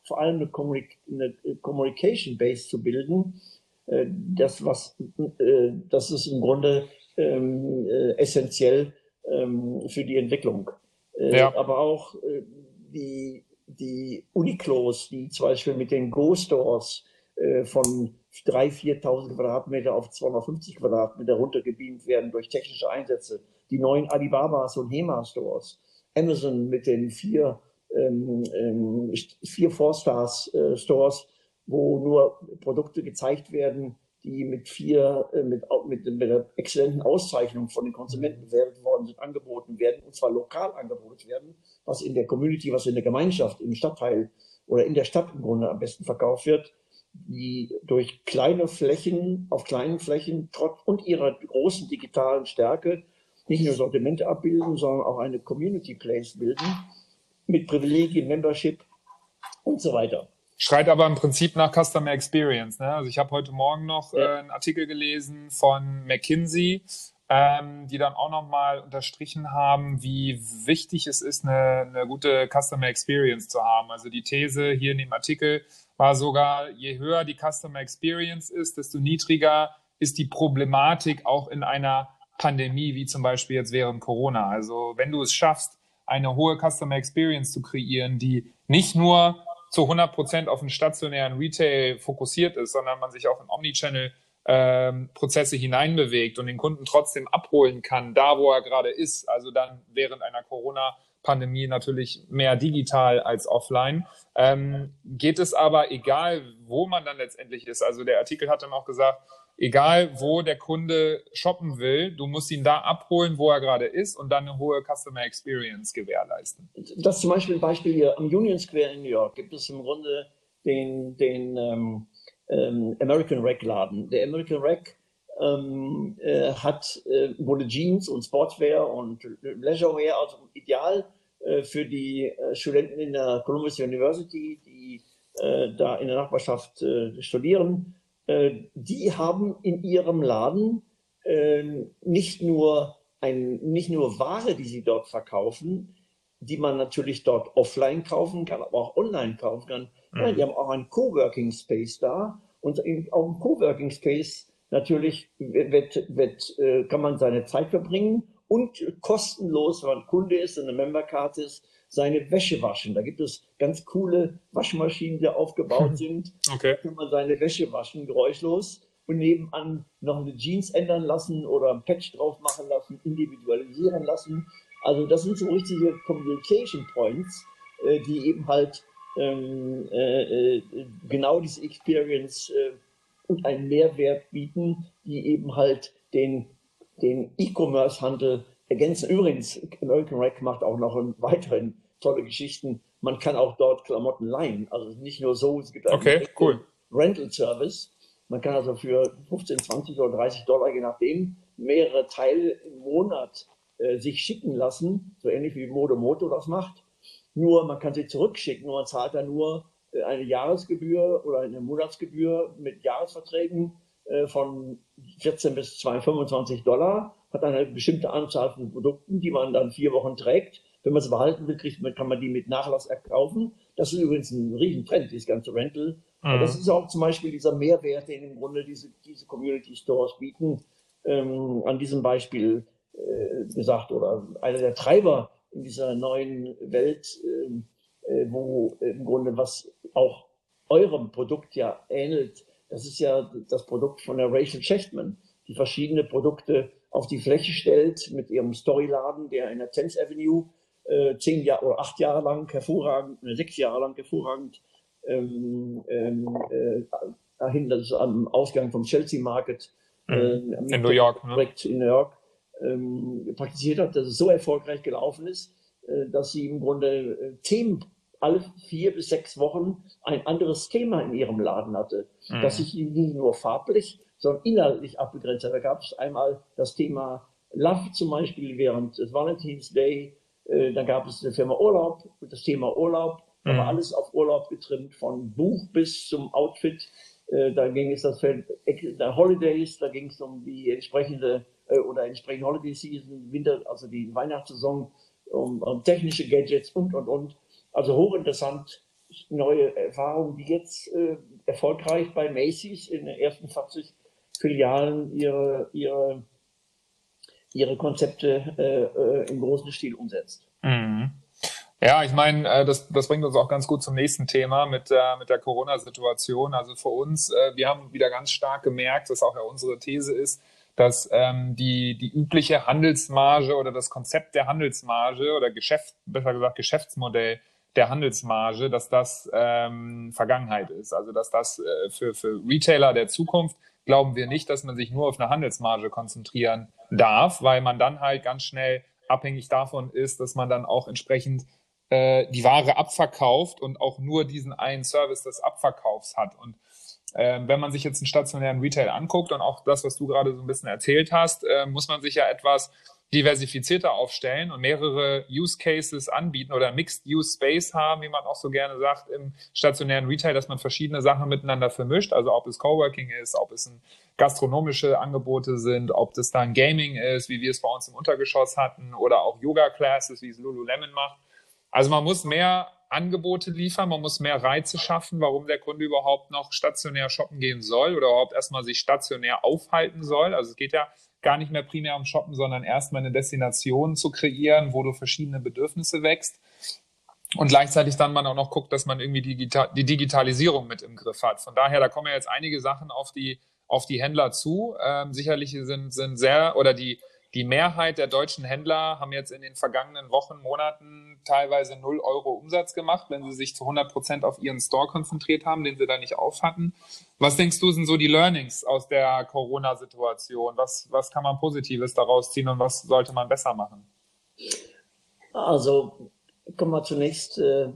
vor allem eine, Kommunik eine Communication Base zu bilden, äh, das, was, äh, das ist im Grunde ähm, äh, essentiell ähm, für die Entwicklung. Äh, ja. Aber auch äh, die, die Uniclos, die zum Beispiel mit den Go-Stores äh, von 3.000, 4.000 Quadratmeter auf 250 Quadratmeter runtergebeamt werden durch technische Einsätze. Die neuen Alibabas und Hema-Stores. Amazon mit den vier ähm, ähm, vier Four-Stars-Stores, äh, wo nur Produkte gezeigt werden, die mit vier, äh, mit, mit, mit einer exzellenten Auszeichnung von den Konsumenten bewertet worden sind, angeboten werden, und zwar lokal angeboten werden, was in der Community, was in der Gemeinschaft, im Stadtteil oder in der Stadt im Grunde am besten verkauft wird. die durch kleine Flächen, auf kleinen Flächen, trotz und ihrer großen digitalen Stärke, nicht nur Sortimente abbilden, sondern auch eine Community Place bilden, mit Privilegien, Membership und so weiter. Schreit aber im Prinzip nach Customer Experience. Ne? Also ich habe heute Morgen noch ja. äh, einen Artikel gelesen von McKinsey, ähm, die dann auch nochmal unterstrichen haben, wie wichtig es ist, eine, eine gute Customer Experience zu haben. Also die These hier in dem Artikel war sogar, je höher die Customer Experience ist, desto niedriger ist die Problematik auch in einer Pandemie, wie zum Beispiel jetzt während Corona. Also wenn du es schaffst, eine hohe Customer Experience zu kreieren, die nicht nur zu 100 Prozent auf den stationären Retail fokussiert ist, sondern man sich auch in Omnichannel ähm, hineinbewegt und den Kunden trotzdem abholen kann, da wo er gerade ist. Also dann während einer Corona-Pandemie natürlich mehr digital als offline. Ähm, geht es aber, egal wo man dann letztendlich ist, also der Artikel hat dann auch gesagt, egal wo der Kunde shoppen will, du musst ihn da abholen, wo er gerade ist und dann eine hohe Customer Experience gewährleisten. Das zum Beispiel ein Beispiel hier am Union Square in New York gibt es im Grunde den, den ähm, ähm, American Rack Laden. Der American Rack ähm, äh, hat äh, wurde Jeans und Sportswear und Leisurewear, also ideal äh, für die äh, Studenten in der Columbus University, die äh, da in der Nachbarschaft äh, studieren die haben in ihrem Laden äh, nicht nur ein, nicht nur Ware, die sie dort verkaufen, die man natürlich dort offline kaufen kann, aber auch online kaufen kann. Mhm. Ja, die haben auch einen Coworking Space da und auch im Coworking Space natürlich wird, wird, äh, kann man seine Zeit verbringen und kostenlos, wenn man Kunde ist und eine Membercard ist, seine Wäsche waschen. Da gibt es ganz coole Waschmaschinen, die aufgebaut *laughs* sind. Okay. Da kann man seine Wäsche waschen, geräuschlos. Und nebenan noch eine Jeans ändern lassen oder ein Patch drauf machen lassen, individualisieren lassen. Also das sind so richtige Communication Points, äh, die eben halt ähm, äh, äh, genau diese Experience äh, und einen Mehrwert bieten, die eben halt den, den E-Commerce-Handel ergänzen. Übrigens, American Rack macht auch noch einen weiteren tolle Geschichten. Man kann auch dort Klamotten leihen. Also nicht nur so, es gibt einen okay, cool. Rental-Service. Man kann also für 15, 20 oder 30 Dollar, je nachdem, mehrere Teile im Monat äh, sich schicken lassen, so ähnlich wie Modomoto das macht. Nur man kann sie zurückschicken und man zahlt dann nur äh, eine Jahresgebühr oder eine Monatsgebühr mit Jahresverträgen äh, von 14 bis 25 Dollar, hat eine bestimmte Anzahl von Produkten, die man dann vier Wochen trägt wenn man es behalten will, kriegt man, kann man die mit Nachlass erkaufen. Das ist übrigens ein Riesentrend, dieses ganze Rental. Mhm. Das ist auch zum Beispiel dieser Mehrwert, den im Grunde diese, diese Community Stores bieten. Ähm, an diesem Beispiel äh, gesagt oder einer der Treiber in dieser neuen Welt, äh, äh, wo im Grunde was auch eurem Produkt ja ähnelt. Das ist ja das Produkt von der Rachel Shechtman, die verschiedene Produkte auf die Fläche stellt mit ihrem Storyladen, der in der 10th Avenue äh, zehn Jahre oder acht Jahre lang hervorragend, äh, sechs Jahre lang hervorragend ähm, ähm, äh, dahin, das ist am Ausgang vom Chelsea Market mhm. äh, in New York, ne? in New York ähm, praktiziert hat, dass es so erfolgreich gelaufen ist, äh, dass sie im Grunde äh, Themen alle vier bis sechs Wochen ein anderes Thema in ihrem Laden hatte, mhm. das sich nicht nur farblich, sondern inhaltlich abgegrenzt hat. Da gab es einmal das Thema Love zum Beispiel während des Valentine's Day, dann gab es eine Firma Urlaub, das Thema Urlaub, da war mhm. alles auf Urlaub getrimmt, von Buch bis zum Outfit. Äh, da ging es das Feld der Holidays, da ging es um die entsprechende äh, oder entsprechende Holiday Season, Winter, also die Weihnachtssaison, um, um technische Gadgets und und und. Also hochinteressant, neue Erfahrungen, die jetzt äh, erfolgreich bei Macy's in den ersten 40 Filialen ihre, ihre ihre Konzepte äh, äh, im großen Stil umsetzt. Mhm. Ja, ich meine, äh, das, das bringt uns auch ganz gut zum nächsten Thema mit der, mit der Corona-Situation. Also für uns, äh, wir haben wieder ganz stark gemerkt, dass auch ja unsere These ist, dass ähm, die, die übliche Handelsmarge oder das Konzept der Handelsmarge oder Geschäft, besser gesagt Geschäftsmodell der Handelsmarge, dass das ähm, Vergangenheit ist. Also dass das äh, für, für Retailer der Zukunft glauben wir nicht, dass man sich nur auf eine Handelsmarge konzentrieren darf, weil man dann halt ganz schnell abhängig davon ist, dass man dann auch entsprechend äh, die Ware abverkauft und auch nur diesen einen Service des Abverkaufs hat. Und Ähm, wenn man sich jetzt einen stationären Retail anguckt und auch das, was du gerade so ein bisschen erzählt hast, äh, muss man sich ja etwas diversifizierter aufstellen und mehrere Use Cases anbieten oder Mixed Use Space haben, wie man auch so gerne sagt im stationären Retail, dass man verschiedene Sachen miteinander vermischt. Also ob es Coworking ist, ob es ein gastronomische Angebote sind, ob das dann Gaming ist, wie wir es bei uns im Untergeschoss hatten, oder auch Yoga Classes, wie es Lululemon macht. Also man muss mehr Angebote liefern, man muss mehr Reize schaffen, warum der Kunde überhaupt noch stationär shoppen gehen soll oder überhaupt erstmal sich stationär aufhalten soll. Also es geht ja gar nicht mehr primär um Shoppen, sondern erstmal eine Destination zu kreieren, wo du verschiedene Bedürfnisse wächst. Und gleichzeitig dann man auch noch guckt, dass man irgendwie digital, die Digitalisierung mit im Griff hat. Von daher, da kommen ja jetzt einige Sachen auf die, auf die Händler zu. Ähm, sicherlich sind, sind sehr, oder die, die Mehrheit der deutschen Händler haben jetzt in den vergangenen Wochen, Monaten teilweise 0 Euro Umsatz gemacht, wenn sie sich zu 100 Prozent auf ihren Store konzentriert haben, den sie da nicht auf hatten. Was denkst du, sind so die Learnings aus der Corona-Situation? Was, was kann man Positives daraus ziehen und was sollte man besser machen? Also kommen wir zunächst äh,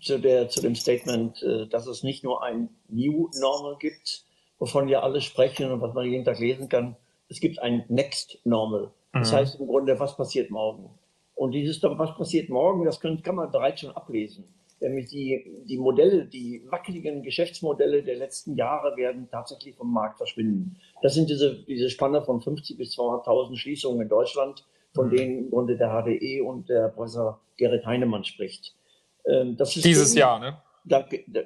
zu, der, zu dem Statement, äh, dass es nicht nur ein New Normal gibt, wovon wir alle sprechen und was man jeden Tag lesen kann, es gibt ein Next Normal. Das mhm. heißt im Grunde, was passiert morgen? Und dieses, was passiert morgen, das kann, kann man bereits schon ablesen. Nämlich die, die Modelle, die wackeligen Geschäftsmodelle der letzten Jahre werden tatsächlich vom Markt verschwinden. Das sind diese, diese Spanne von 50 bis 200.000 Schließungen in Deutschland, von mhm. denen im Grunde der HDE und der Professor Gerrit Heinemann spricht. Ähm, das ist Dieses Jahr, ne?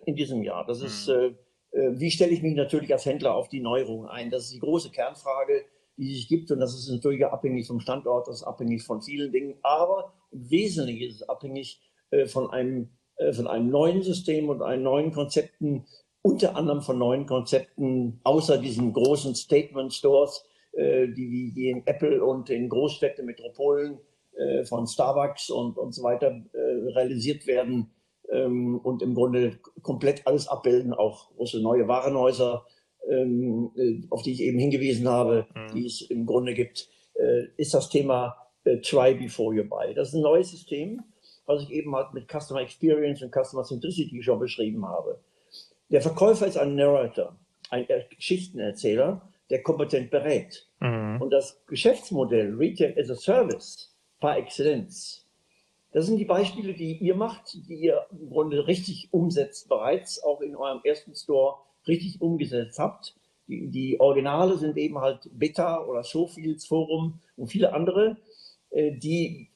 in diesem Jahr. Das ist, mhm. äh, äh, wie stelle ich mich natürlich als Händler auf die Neuerungen ein? Das ist die große Kernfrage die sich gibt. Und das ist natürlich abhängig vom Standort, das ist abhängig von vielen Dingen. Aber im Wesentlichen ist es abhängig äh, von, einem, äh, von einem neuen System und einem neuen Konzepten, unter anderem von neuen Konzepten, außer diesen großen Statement-Stores, äh, die, die in Apple und in Großstädten, Metropolen von Starbucks und, und so weiter realisiert werden ähm, und im Grunde komplett alles abbilden, auch große neue Warenhäuser, auf die ich eben hingewiesen habe, mhm. die es im Grunde gibt, äh, ist das Thema äh, Try Before You Buy. Das ist ein neues System, was ich eben halt mit Customer Experience und Customer Centricity schon beschrieben habe. Der Verkäufer ist ein Narrator, ein Geschichtenerzähler, der kompetent berät. Mhm. Und das Geschäftsmodell Retail as a Service par Exzellenz, das sind die Beispiele, die ihr macht, die ihr im Grunde richtig umsetzt bereits, auch in eurem ersten Store richtig umgesetzt habt. Die, die Originale sind eben halt Beta oder Showfields Forum und viele andere, äh, die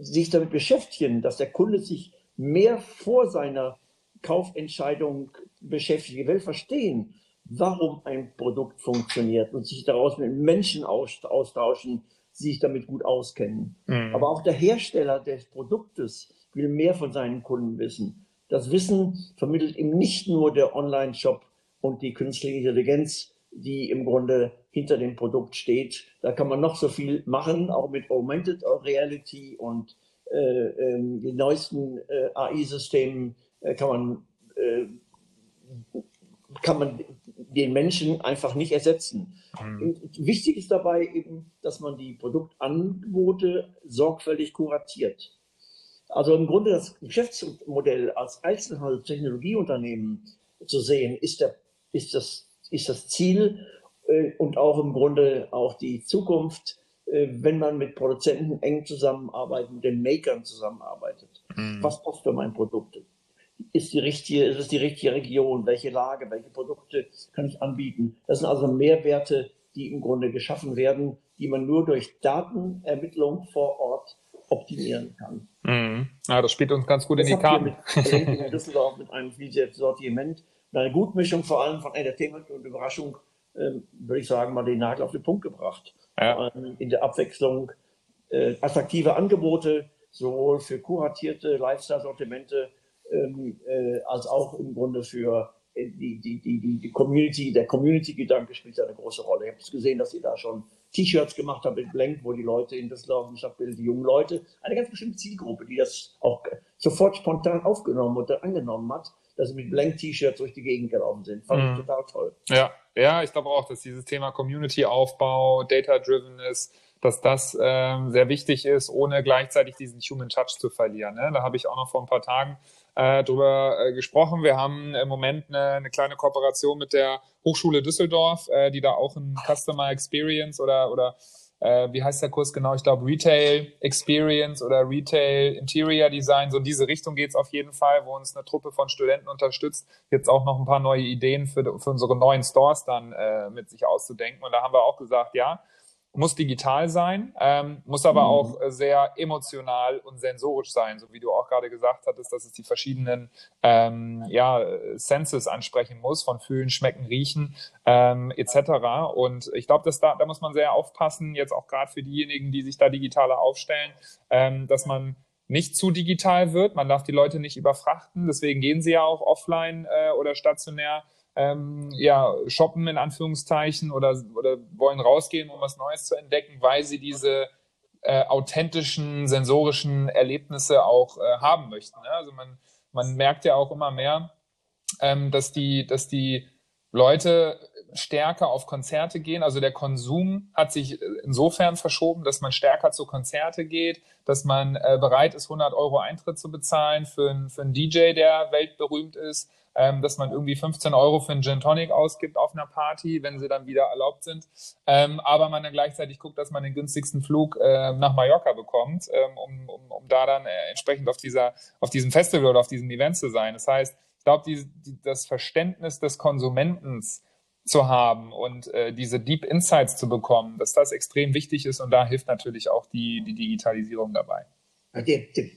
sich damit beschäftigen, dass der Kunde sich mehr vor seiner Kaufentscheidung beschäftigt. Er will verstehen, warum ein Produkt funktioniert und sich daraus mit Menschen austauschen, die sich damit gut auskennen. Mhm. Aber auch der Hersteller des Produktes will mehr von seinen Kunden wissen. Das Wissen vermittelt ihm nicht nur der Online-Shop und die künstliche Intelligenz, die im Grunde hinter dem Produkt steht. Da kann man noch so viel machen, auch mit Augmented Reality und äh, äh, den neuesten äh, AI-Systemen äh, kann man äh, kann man den Menschen einfach nicht ersetzen. Mhm. Wichtig ist dabei eben, dass man die Produktangebote sorgfältig kuratiert. Also im Grunde das Geschäftsmodell als Einzelhandelstechnologieunternehmen zu sehen, ist der ist das, ist das Ziel äh, und auch im Grunde auch die Zukunft, äh, wenn man mit Produzenten eng zusammenarbeitet, mit den Makern zusammenarbeitet. Mhm. Was passt für mein Produkt? Ist, die richtige, ist es die richtige Region? Welche Lage? Welche Produkte kann ich anbieten? Das sind also Mehrwerte, die im Grunde geschaffen werden, die man nur durch Datenermittlung vor Ort optimieren kann. Mhm. Ja, das spielt uns ganz gut das in die Karten. Mit, in *laughs* Düsseldorf mit einem Sortiment eine Gutmischung vor allem von Entertainment und Überraschung, ähm, würde ich sagen, mal den Nagel auf den Punkt gebracht. Ja. Ähm, in der Abwechslung äh, attraktive Angebote, sowohl für kuratierte Lifestyle-Sortimente ähm, äh, als auch im Grunde für äh, die, die, die, die Community, der Community-Gedanke spielt eine große Rolle. Ich habe es gesehen, dass ihr da schon T-Shirts gemacht habt mit Blank, wo die Leute in das Laufen Stadtbild, die jungen Leute, eine ganz bestimmte Zielgruppe, die das auch sofort spontan aufgenommen oder angenommen hat dass sie mit Blank-T-Shirts durch die Gegend gelaufen sind. Fand mhm. ich total toll. Ja, ja, ich glaube auch, dass dieses Thema Community-Aufbau, Data-Driven ist, dass das ähm, sehr wichtig ist, ohne gleichzeitig diesen Human Touch zu verlieren. Ne? Da habe ich auch noch vor ein paar Tagen äh, drüber äh, gesprochen. Wir haben im Moment eine, eine, kleine Kooperation mit der Hochschule Düsseldorf, äh, die da auch ein Customer Experience oder, oder äh, wie heißt der Kurs genau? Ich glaube Retail Experience oder Retail Interior Design. So in diese Richtung geht's auf jeden Fall, wo uns eine Truppe von Studenten unterstützt, jetzt auch noch ein paar neue Ideen für, für unsere neuen Stores dann äh, mit sich auszudenken. Und da haben wir auch gesagt, ja, muss digital sein, ähm, muss aber mhm. auch äh, sehr emotional und sensorisch sein, so wie du auch gerade gesagt hattest, dass es die verschiedenen ähm, ja, Senses ansprechen muss, von Fühlen, Schmecken, Riechen ähm, etc. Und ich glaube, da, da muss man sehr aufpassen, jetzt auch gerade für diejenigen, die sich da digitaler aufstellen, ähm, dass man nicht zu digital wird. Man darf die Leute nicht überfrachten, deswegen gehen sie ja auch offline äh, oder stationär ähm, ja, shoppen in Anführungszeichen oder, oder wollen rausgehen, um was Neues zu entdecken, weil sie diese äh, authentischen, sensorischen Erlebnisse auch äh, haben möchten. Ne? Also man, man merkt ja auch immer mehr, ähm, dass, die, dass die Leute stärker auf Konzerte gehen. Also der Konsum hat sich insofern verschoben, dass man stärker zu Konzerte geht, dass man äh, bereit ist, 100 Euro Eintritt zu bezahlen für, für einen DJ, der weltberühmt ist, ähm, dass man irgendwie 15 Euro für einen Gin Tonic ausgibt auf einer Party, wenn sie dann wieder erlaubt sind. Ähm, aber man dann gleichzeitig guckt, dass man den günstigsten Flug äh, nach Mallorca bekommt, ähm, um, um, um da dann äh, entsprechend auf, dieser, auf diesem Festival oder auf diesem Event zu sein. Das heißt, ich glaube, die, die, das Verständnis des Konsumentens zu haben und äh, diese Deep Insights zu bekommen, dass das extrem wichtig ist und da hilft natürlich auch die, die Digitalisierung dabei.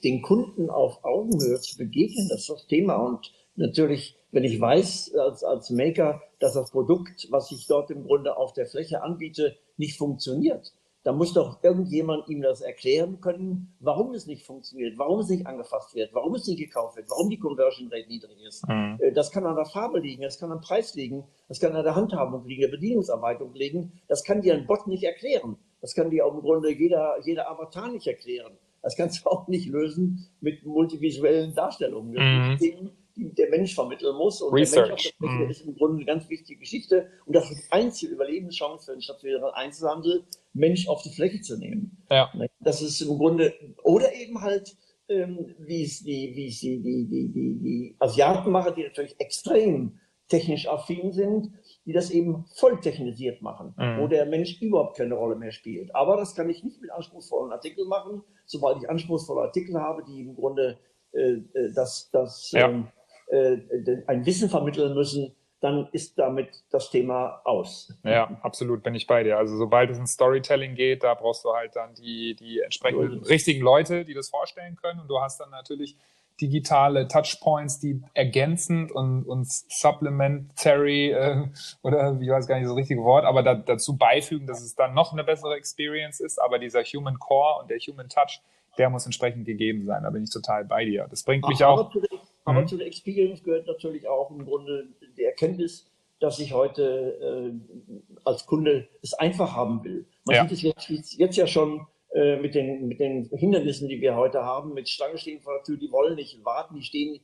Den Kunden auf Augenhöhe zu begegnen, das ist das Thema und natürlich, wenn ich weiß als, als Maker, dass das Produkt, was ich dort im Grunde auf der Fläche anbiete, nicht funktioniert, dann muss doch irgendjemand ihm das erklären können, warum es nicht funktioniert, warum es nicht angefasst wird, warum es nicht gekauft wird, warum die Conversion Rate niedrig ist. Mhm. Äh, das kann an der Farbe liegen, das kann am Preis liegen, das kann an der Handhabung liegen, der Bedienungsarbeitung liegen. Das kann dir ein Bot nicht erklären. Das kann dir auch im Grunde jeder, jeder Avatar nicht erklären. Das kannst du *laughs* auch nicht lösen mit multivisuellen Darstellungen. Mhm die der Mensch vermitteln muss. Und Research. der Mensch mm. ist im Grunde eine ganz wichtige Geschichte. Und das ist die einzige Überlebenschance für den stationären Einzelhandel, Mensch auf die Fläche zu nehmen. Ja. Das ist im Grunde, oder eben halt, ähm, wie es die, wie es die, die, die, die, die Asiaten machen, die natürlich extrem technisch affin sind, die das eben voll technisiert machen, mhm. wo der Mensch überhaupt keine Rolle mehr spielt. Aber das kann ich nicht mit anspruchsvollen Artikeln machen. Sobald ich anspruchsvolle Artikel habe, die im Grunde äh, äh das, das ja. ähm, äh, ein Wissen vermitteln müssen, dann ist damit das Thema aus. Ja, absolut, bin ich bei dir. Also sobald es in Storytelling geht, da brauchst du halt dann die, die entsprechenden richtigen Leute, die das vorstellen können. Und du hast dann natürlich digitale Touchpoints, die ergänzend und, und supplementary äh, oder ich weiß gar nicht das richtige Wort, aber da, dazu beifügen, dass es dann noch eine bessere Experience ist. Aber dieser Human Core und der Human Touch, der muss entsprechend gegeben sein. Da bin ich total bei dir. Das bringt mich aber auch. Zu den, aber mhm. zu der Experience gehört natürlich auch im Grunde die Erkenntnis, dass ich heute äh, als Kunde es einfach haben will. Man ja. sieht es jetzt, jetzt ja schon äh, mit, den, mit den Hindernissen, die wir heute haben, mit Stange stehen vor der Tür, die wollen nicht warten, die stehen.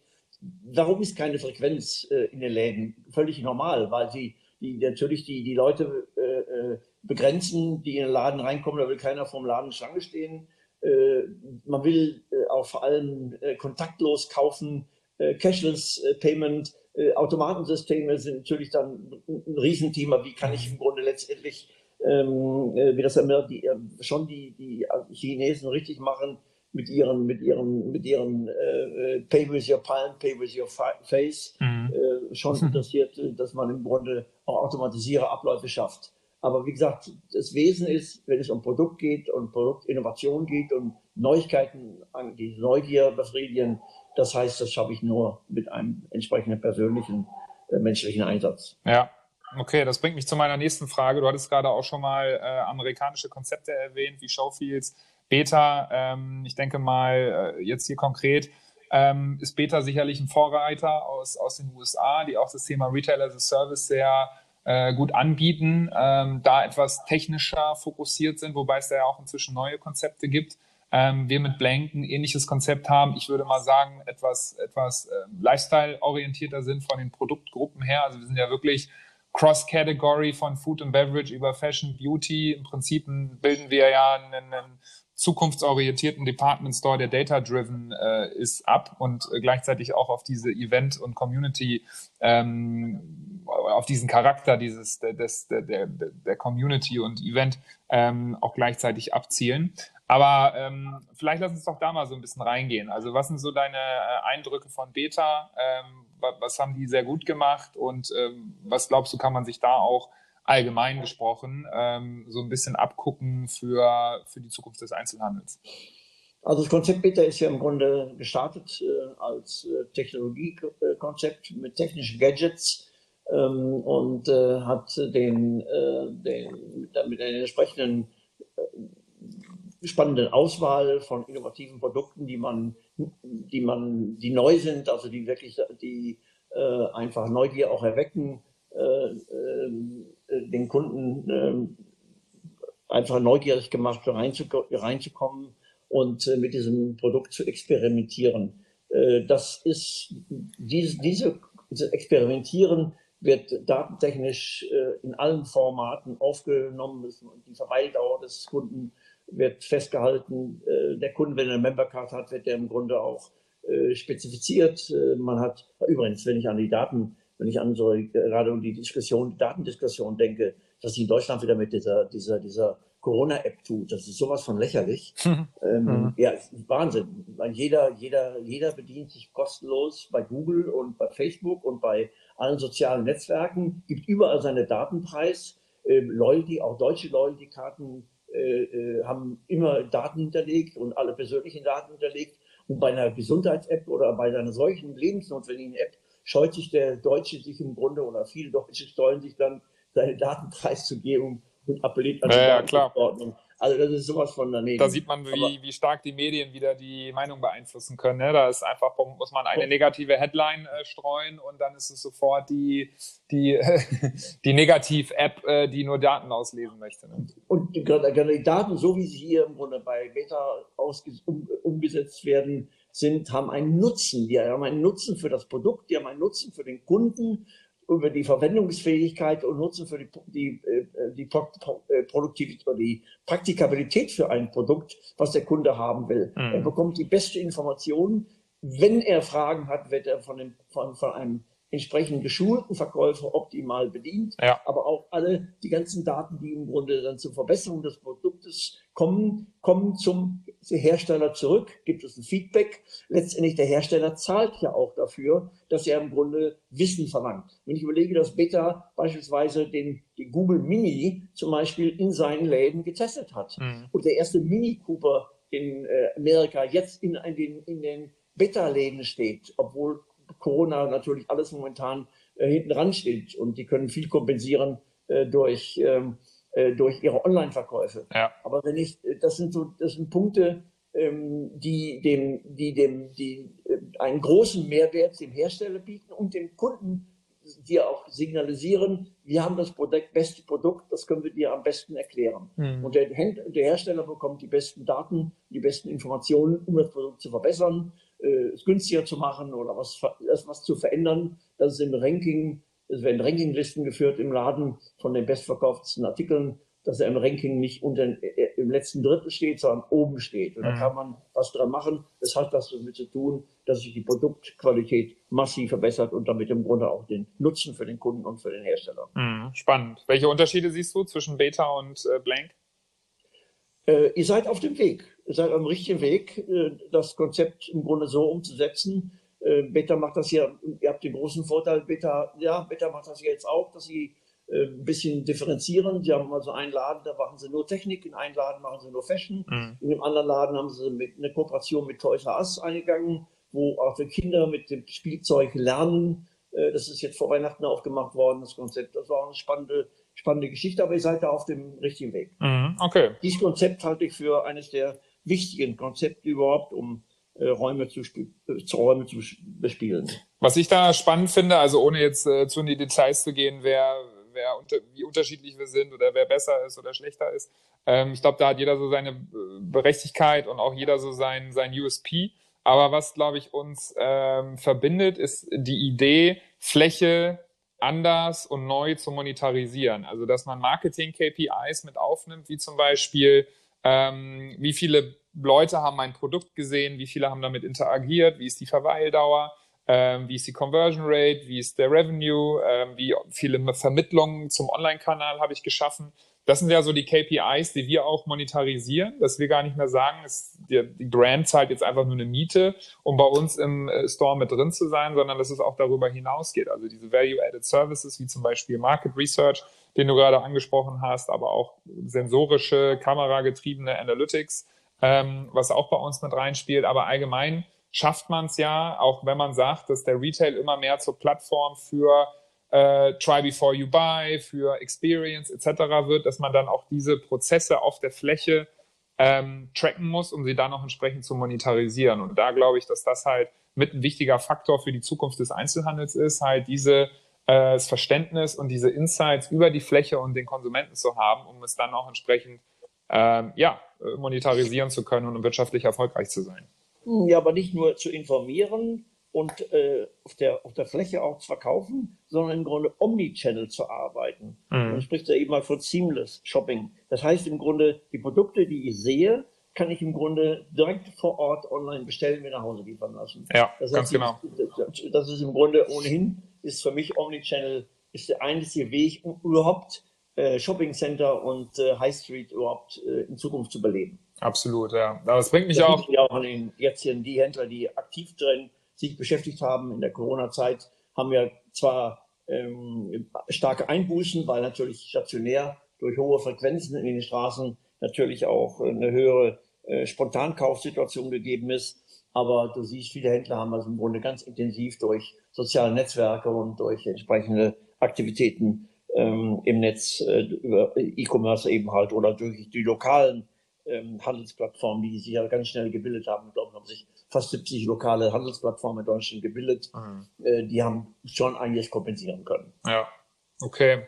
Warum ist keine Frequenz äh, in den Läden? Völlig normal, weil sie die, natürlich die, die Leute äh, äh begrenzen, die in den Laden reinkommen, da will keiner vom Laden Schlange stehen. Äh, man will auch vor allem kontaktlos kaufen, Cashless Payment, Automatensysteme sind natürlich dann ein Riesenthema. Wie kann ich im Grunde letztendlich, ähm, wie das immer die, schon die, die Chinesen richtig machen, mit ihren, mit ihren, mit ihren äh, Pay with your palm, Pay with your face, mhm. äh, schon *laughs* interessiert, dass man im Grunde auch automatisierte Abläufe schafft. Aber wie gesagt, das Wesen ist, wenn es um Produkt geht und Produktinnovation geht und Neuigkeiten angeht, Neugier befriedigen, das heißt, das schaffe ich nur mit einem entsprechenden persönlichen, äh, menschlichen Einsatz. Ja, Okay, das bringt mich zu meiner nächsten Frage. Du hattest gerade auch schon mal äh, amerikanische Konzepte erwähnt, wie Showfields, Beta. Ähm, ich denke mal, äh, jetzt hier konkret ähm, ist Beta sicherlich ein Vorreiter aus, aus den USA, die auch das Thema Retail as a Service sehr äh, gut anbieten, ähm, da etwas technischer fokussiert sind, wobei es da ja auch inzwischen neue Konzepte gibt. Ähm, wir mit Blank ein ähnliches Konzept haben. Ich würde mal sagen, etwas, etwas äh, Lifestyle-orientierter sind von den Produktgruppen her. Also wir sind ja wirklich Cross-Category von Food and Beverage über Fashion, Beauty. Im Prinzip bilden wir ja einen, einen zukunftsorientierten Department Store, der data-driven äh, ist, ab und gleichzeitig auch auf diese Event- und Community, ähm, auf diesen Charakter dieses des, der, der, der Community und Event ähm, auch gleichzeitig abzielen. Aber ähm, vielleicht lass uns doch da mal so ein bisschen reingehen. Also was sind so deine äh, Eindrücke von Beta? Ähm, was haben die sehr gut gemacht und ähm, was glaubst du, kann man sich da auch allgemein gesprochen ähm, so ein bisschen abgucken für, für die Zukunft des Einzelhandels? Also das Konzept Beta ist ja im Grunde gestartet äh, als äh, Technologiekonzept mit technischen Gadgets ähm, und äh, hat den, äh, den mit der entsprechenden äh, spannenden Auswahl von innovativen Produkten, die man, die man, die neu sind, also die wirklich, die äh, einfach Neugier auch erwecken, ähm, äh, den Kunden äh, einfach neugierig gemacht, reinzukommen und äh, mit diesem Produkt zu experimentieren. das ist diese, diese, Experimentieren wird datentechnisch in allen Formaten aufgenommen. Die Verweildauer des Kunden wird festgehalten. der Kunde, wenn er eine Membercard hat, wird der im Grunde auch spezifiziert. man hat übrigens, wenn ich an die Daten wenn ich an so gerade um die Diskussion, Datendiskussion denke, dass sie in Deutschland wieder mit dieser, dieser, dieser Corona-App tut. Das ist sowas von lächerlich. *laughs* ähm, mhm. Ja, Wahnsinn. Jeder, jeder, jeder bedient sich kostenlos bei Google und bei Facebook und bei allen sozialen Netzwerken, gibt überall seine Daten preis. Ähm, Loyalty, auch deutsche Loyalty-Karten äh, äh, haben immer Daten hinterlegt und alle persönlichen Daten hinterlegt. Und bei einer Gesundheits-App oder bei einer solchen lebensnotwendigen App scheut sich der Deutsche sich im Grunde oder viele Deutsche steuern sich dann, seine Daten preiszugeben und appelliert an die ja, Datenschutzordnung. Also das ist sowas von daneben. Da sieht man, wie, wie stark die Medien wieder die Meinung beeinflussen können. Ne? Da ist einfach, muss man eine negative Headline äh, streuen und dann ist es sofort die, die, *laughs* die Negativ-App, äh, die nur Daten auslesen möchte. Ne? Und die, die Daten, so wie sie hier im Grunde bei Beta um, umgesetzt werden, sind, haben einen Nutzen. Die haben einen Nutzen für das Produkt, die haben einen Nutzen für den Kunden, über die Verwendungsfähigkeit und Nutzen für die, die, äh, die äh, Produktivität oder die Praktikabilität für ein Produkt, was der Kunde haben will. Mhm. Er bekommt die beste Information. Wenn er Fragen hat, wird er von, dem, von, von einem entsprechend geschulten Verkäufer optimal bedient, ja. aber auch alle die ganzen Daten, die im Grunde dann zur Verbesserung des Produktes kommen, kommen zum Hersteller zurück, gibt es ein Feedback. Letztendlich der Hersteller zahlt ja auch dafür, dass er im Grunde Wissen verlangt. Wenn ich überlege, dass Beta beispielsweise den, den Google Mini zum Beispiel in seinen Läden getestet hat mhm. und der erste Mini Cooper in äh, Amerika jetzt in, in den, in den Beta-Läden steht, obwohl Corona natürlich alles momentan äh, hinten ran steht und die können viel kompensieren äh, durch, ähm, äh, durch ihre Online-Verkäufe. Ja. Aber wenn ich, äh, das sind so, das sind Punkte, ähm, die dem, die dem, die äh, einen großen Mehrwert dem Hersteller bieten und dem Kunden dir auch signalisieren, wir haben das Produkt, beste Produkt, das können wir dir am besten erklären. Mhm. Und der, der, Hersteller bekommt die besten Daten, die besten Informationen, um das Produkt zu verbessern äh, es günstiger zu machen oder was, was zu verändern. Das ist im Ranking, es werden Rankinglisten geführt im Laden von den bestverkauftesten Artikeln, dass er im Ranking nicht unter, äh, im letzten Drittel steht, sondern oben steht. Und da mhm. kann man was dran machen. Das hat was damit zu tun, dass sich die Produktqualität massiv verbessert und damit im Grunde auch den Nutzen für den Kunden und für den Hersteller. Mhm, spannend. Welche Unterschiede siehst du zwischen Beta und äh, Blank? Äh, ihr seid auf dem Weg, ihr seid am richtigen Weg, äh, das Konzept im Grunde so umzusetzen. Äh, Beta macht das ja, ihr habt den großen Vorteil, Beta, ja, Beta macht das ja jetzt auch, dass sie äh, ein bisschen differenzieren. Sie haben also einen Laden, da machen sie nur Technik, in einem Laden machen sie nur Fashion, mhm. in dem anderen Laden haben sie mit, eine Kooperation mit Toys R Us eingegangen, wo auch für Kinder mit dem Spielzeug lernen. Äh, das ist jetzt vor Weihnachten aufgemacht worden, das Konzept. Das war eine spannende spannende Geschichte, aber ihr seid da auf dem richtigen Weg. Mhm, okay. Dieses Konzept halte ich für eines der wichtigen Konzepte überhaupt, um Räume zu, äh, zu Räume zu bespielen. Was ich da spannend finde, also ohne jetzt äh, zu in die Details zu gehen, wer, wer unter, wie unterschiedlich wir sind oder wer besser ist oder schlechter ist. Ähm, ich glaube, da hat jeder so seine äh, Berechtigkeit und auch jeder so sein, sein USP. Aber was, glaube ich, uns ähm, verbindet, ist die Idee, Fläche anders und neu zu monetarisieren. Also dass man Marketing-KPIs mit aufnimmt, wie zum Beispiel, ähm, wie viele Leute haben mein Produkt gesehen, wie viele haben damit interagiert, wie ist die Verweildauer, ähm, wie ist die Conversion Rate, wie ist der Revenue, ähm, wie viele Vermittlungen zum Online-Kanal habe ich geschaffen. Das sind ja so die KPIs, die wir auch monetarisieren, dass wir gar nicht mehr sagen, es, die, die, Brand zahlt jetzt einfach nur eine Miete, um bei uns im äh, Store mit drin zu sein, sondern dass es auch darüber hinausgeht. Also diese Value-Added Services, wie zum Beispiel Market Research, den du gerade angesprochen hast, aber auch sensorische, kameragetriebene Analytics, ähm, was auch bei uns mit reinspielt. Aber allgemein schafft man es ja, auch wenn man sagt, dass der Retail immer mehr zur Plattform für äh, Try Before You Buy, für Experience etc. wird, dass man dann auch diese Prozesse auf der Fläche ähm, tracken muss, um sie dann auch entsprechend zu monetarisieren. Und da glaube ich, dass das halt mit ein wichtiger Faktor für die Zukunft des Einzelhandels ist, halt diese äh, das Verständnis und diese Insights über die Fläche und den Konsumenten zu haben, um es dann auch entsprechend ähm, ja, monetarisieren zu können und wirtschaftlich erfolgreich zu sein. Ja, aber nicht nur zu informieren, und äh, auf, der, auf der Fläche auch zu verkaufen, sondern im Grunde Omnichannel zu arbeiten. Mhm. Man spricht ja eben mal von Seamless Shopping. Das heißt im Grunde, die Produkte, die ich sehe, kann ich im Grunde direkt vor Ort online bestellen, mir nach Hause liefern lassen. Ja, das heißt, ganz genau. Das ist im Grunde ohnehin, ist für mich Omnichannel, ist der einzige Weg, um überhaupt äh, Shopping Center und äh, High Street überhaupt äh, in Zukunft zu überleben. Absolut, ja. Aber das bringt mich das auch. Mich auch an den, jetzt hier die Händler, die aktiv drin sich beschäftigt haben in der Corona-Zeit, haben ja zwar ähm, starke Einbußen, weil natürlich stationär durch hohe Frequenzen in den Straßen natürlich auch eine höhere äh, Spontankaufsituation gegeben ist. Aber du siehst, viele Händler haben also im Grunde ganz intensiv durch soziale Netzwerke und durch entsprechende Aktivitäten ähm, im Netz äh, über E-Commerce eben halt oder durch die lokalen ähm, Handelsplattformen, die sich ja ganz schnell gebildet haben. Ich glaube, haben sich fast 70 lokale Handelsplattformen in Deutschland gebildet. Mhm. Äh, die haben schon einiges kompensieren können. Ja, okay.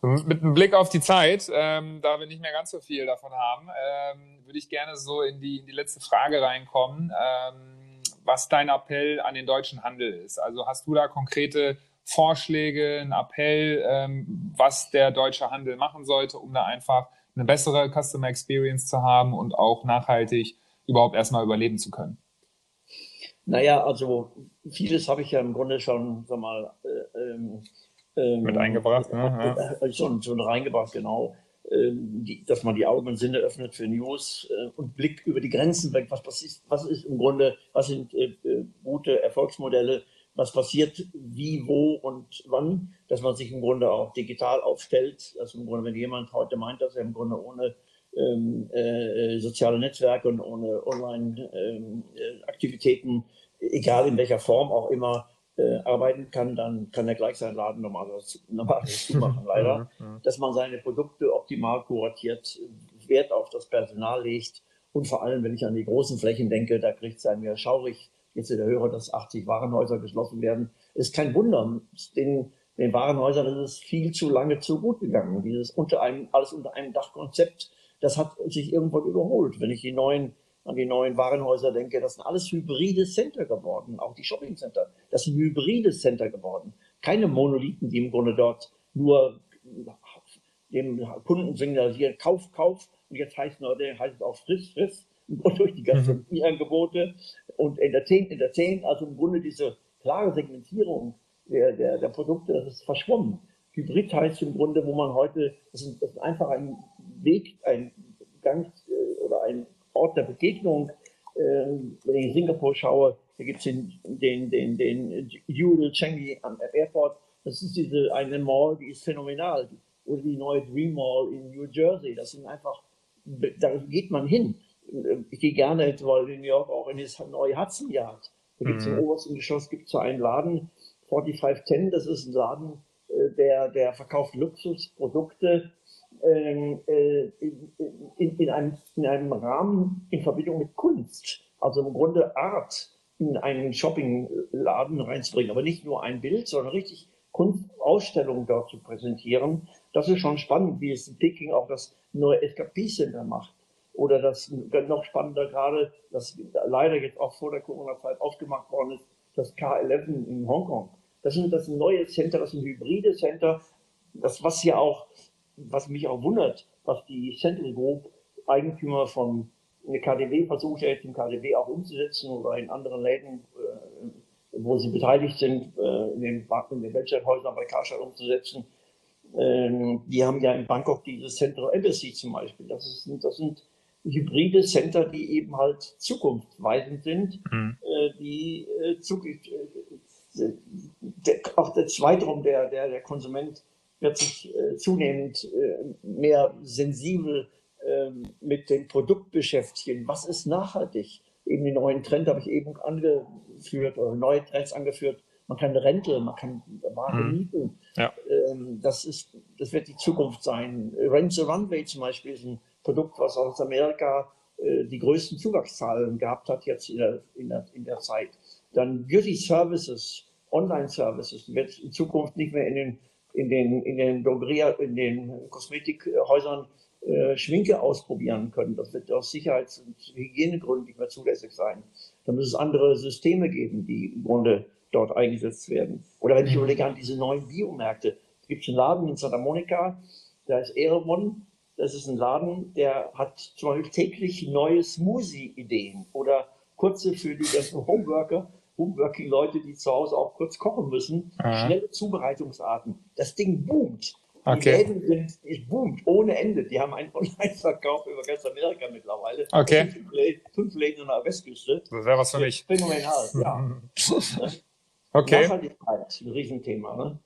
Mit einem Blick auf die Zeit, ähm, da wir nicht mehr ganz so viel davon haben, ähm, würde ich gerne so in die, in die letzte Frage reinkommen, ähm, was dein Appell an den deutschen Handel ist. Also hast du da konkrete Vorschläge, einen Appell, ähm, was der deutsche Handel machen sollte, um da einfach eine bessere Customer Experience zu haben und auch nachhaltig überhaupt erstmal überleben zu können? Naja, also vieles habe ich ja im Grunde schon, sag mal, äh, ähm, ähm mit eingebracht, ne? Äh, schon, schon reingebracht, genau. Ähm, die, dass man die Augen und Sinne öffnet für News äh, und Blick über die Grenzen weg. Was, ist, was ist im Grunde, was sind äh, äh, gute Erfolgsmodelle, was passiert wie, wo und wann, dass man sich im Grunde auch digital aufstellt. Also im Grunde, wenn jemand heute meint, dass er im Grunde ohne ähm, äh, soziale Netzwerke und ohne Online-Aktivitäten ähm, egal in welcher Form auch immer, äh, arbeiten kann, dann kann er gleich seinen Laden normalerweise, normalerweise *laughs* zumachen, leider. Dass man seine Produkte optimal kuratiert, Wert auf das Personal legt und vor allem, wenn ich an die großen Flächen denke, da kriegt es einem ja schaurig, jetzt der Hörer, dass 80 Warenhäuser geschlossen werden. Ist kein Wunder. Den, den Warenhäusern ist es viel zu lange zu gut gegangen. Dieses unter einem, alles unter einem Dachkonzept, das hat sich irgendwann überholt. Wenn ich die neuen an die neuen Warenhäuser denke, das sind alles hybride Center geworden, auch die Shopping Center. Das sind hybride Center geworden. Keine Monolithen, die im Grunde dort nur dem Kunden signalisieren, Kauf, Kauf. Und jetzt heißt es, heißt es auch Friss, Friss. Und durch die ganzen mhm. Angebote und Entertain, Entertain. Also im Grunde diese klare Segmentierung der, der, der Produkte, das ist verschwommen. Hybrid heißt im Grunde, wo man heute, das ist, das ist einfach ein Weg, ein Gang äh, oder ein Ort der Begegnung. Ähm, wenn ich in Singapur schaue, da gibt es den, den, den, den Jewel Changi am Airport. Das ist diese eine Mall, die ist phänomenal. Oder die neue Dream Mall in New Jersey. Das sind einfach, da geht man hin. Ich gehe gerne, weil in New York auch in das neue Hudson Yard. Da gibt es mhm. im obersten Geschoss gibt's so einen Laden, 4510, das ist ein Laden, äh, der, der verkauft Luxusprodukte ähm, äh, in, in, in, einem, in einem Rahmen in Verbindung mit Kunst, also im Grunde Art in einen Shoppingladen reinzubringen, aber nicht nur ein Bild, sondern richtig Kunstausstellungen dort zu präsentieren. Das ist schon spannend, wie es in Peking auch das neue Escapee Center macht. Oder das noch spannender gerade, das leider jetzt auch vor der Corona-Zeit aufgemacht worden ist, das K11 in Hongkong. Das sind, das neue Center, das sind hybride Center. Das, was ja auch, was mich auch wundert, was die Central Group Eigentümer von KDW versucht jetzt im KDW auch umzusetzen oder in anderen Läden, äh, wo sie beteiligt sind, äh, in den, in den Weltstadthäusern bei Karstadt umzusetzen. Ähm, die haben ja in Bangkok dieses Central Embassy zum Beispiel. Das, ist, das sind hybride Center, die eben halt zukunftsweisend sind, mhm. äh, die äh, zu, äh, der, auch der Zweitrum, der, der, der Konsument wird sich äh, zunehmend äh, mehr sensibel ähm, mit dem Produkt beschäftigen. Was ist nachhaltig? Eben die neuen Trends habe ich eben angeführt oder neue Trends angeführt. Man kann Rente, man kann Ware mhm. mieten. Ja. Ähm, das, ist, das wird die Zukunft sein. Rent the Runway zum Beispiel ist ein Produkt, was aus Amerika äh, die größten Zuwachszahlen gehabt hat jetzt in der, in der, in der Zeit. Dann Beauty Services, Online Services wird in Zukunft nicht mehr in den in den in den Drogeria, in den Kosmetikhäusern äh, Schminke ausprobieren können. Das wird aus Sicherheits- und Hygienegründen nicht mehr zulässig sein. Da muss es andere Systeme geben, die im Grunde dort eingesetzt werden. Oder wenn ich mhm. überlege an diese neuen Biomärkte. Es gibt einen Laden in Santa Monica, da ist Eremon. Das ist ein Laden, der hat zum Beispiel täglich neue Smoothie-Ideen oder kurze für die ganzen Homeworker, Homeworking-Leute, die zu Hause auch kurz kochen müssen, Aha. schnelle Zubereitungsarten. Das Ding boomt. Okay. Die Läden sind, es boomt ohne Ende. Die haben einen *laughs* Online-Verkauf über ganz Amerika mittlerweile. Okay. Fünf Läden, fünf Läden an der Westküste. Das wäre was für mich. Phänomenal, *laughs* ja. okay. Nachhaltigkeit, ein Riesenthema. Ne?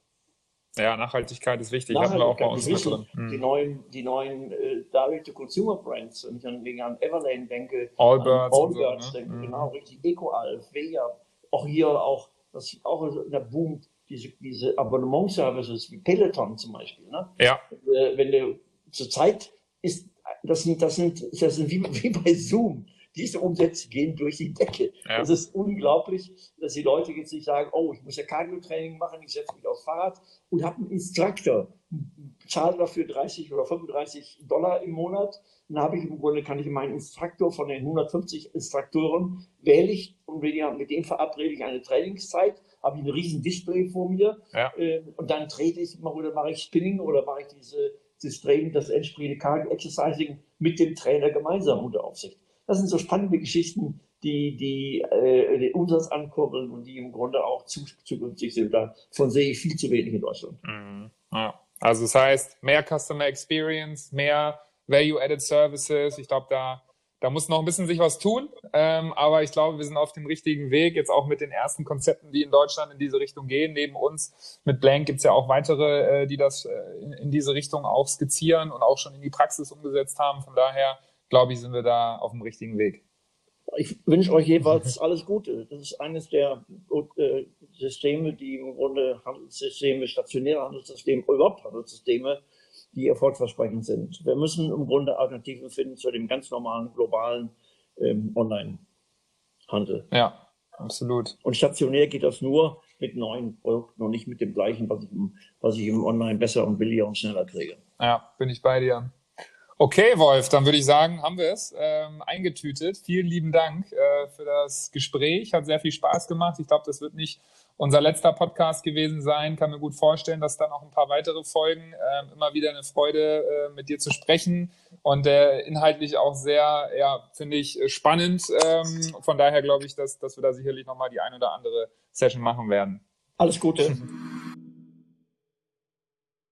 Ja, Nachhaltigkeit ist wichtig. Hatten wir auch bei uns mit drin. Die neuen, die neuen äh, Direct-to-Consumer-Brands, wenn ich an, an Everlane denke, Allbirds, Allbirds so, ne? denke, mhm. genau, richtig, EcoAlf, Veja, auch hier auch, das auch der Boom diese, diese Abonnement-Services wie Peloton zum Beispiel. Ne? Ja. Äh, wenn du zurzeit ist, das sind, das sind, das sind wie, *laughs* wie bei Zoom. Diese Umsätze gehen durch die Decke. Ja. Das ist unglaublich, dass die Leute jetzt nicht sagen, oh, ich muss ja Cardio-Training machen, ich setze mich aufs Fahrrad und habe einen Instructor, zahle dafür 30 oder 35 Dollar im Monat. Dann habe ich im Grunde, kann ich meinen Instruktor von den 150 Instruktoren wähle ich und mit dem verabrede ich eine Trainingszeit habe ich ein riesen Display vor mir ja. äh, und dann trete ich mal oder mache ich Spinning oder mache ich diese, dieses Training, das entsprechende Cardio Exercising mit dem Trainer gemeinsam unter Aufsicht. Das sind so spannende Geschichten, die, die äh, den Umsatz ankurbeln und die im Grunde auch zu, zukünftig sind. Davon sehe ich viel zu wenig in Deutschland. Mhm. Ja. Also das heißt, mehr Customer Experience, mehr Value-Added Services. Ich glaube, da da muss noch ein bisschen sich was tun, ähm, aber ich glaube, wir sind auf dem richtigen Weg, jetzt auch mit den ersten Konzepten, die in Deutschland in diese Richtung gehen. Neben uns mit Blank gibt es ja auch weitere, äh, die das äh, in, in, diese Richtung auch skizzieren und auch schon in die Praxis umgesetzt haben. Von daher, glaube ich, sind wir da auf dem richtigen Weg. Ich wünsche euch jeweils alles Gute. Das ist eines der äh, Systeme, die im Grunde Handelssysteme, stationäre Handelssysteme, überhaupt Handelssysteme, die erfolgsversprechend sind. Wir müssen im Grunde Alternativen finden zu dem ganz normalen globalen ähm, Online-Handel. Ja, absolut. Und stationär geht das nur mit neuen Produkten und nicht mit dem gleichen, was ich im, was ich im Online besser und billiger und schneller kriege. Ja, bin ich bei dir. Okay, Wolf, dann würde ich sagen, haben wir es ähm, eingetütet. Vielen lieben Dank äh, für das Gespräch. Hat sehr viel Spaß gemacht. Ich glaube, das wird nicht unser letzter Podcast gewesen sein. Kann mir gut vorstellen, dass da noch ein paar weitere Folgen. Ähm, immer wieder eine Freude, äh, mit dir zu sprechen und äh, inhaltlich auch sehr, ja, finde ich, äh, spannend. Ähm, von daher glaube ich, dass, dass wir da sicherlich nochmal die ein oder andere Session machen werden. Alles Gute. *laughs*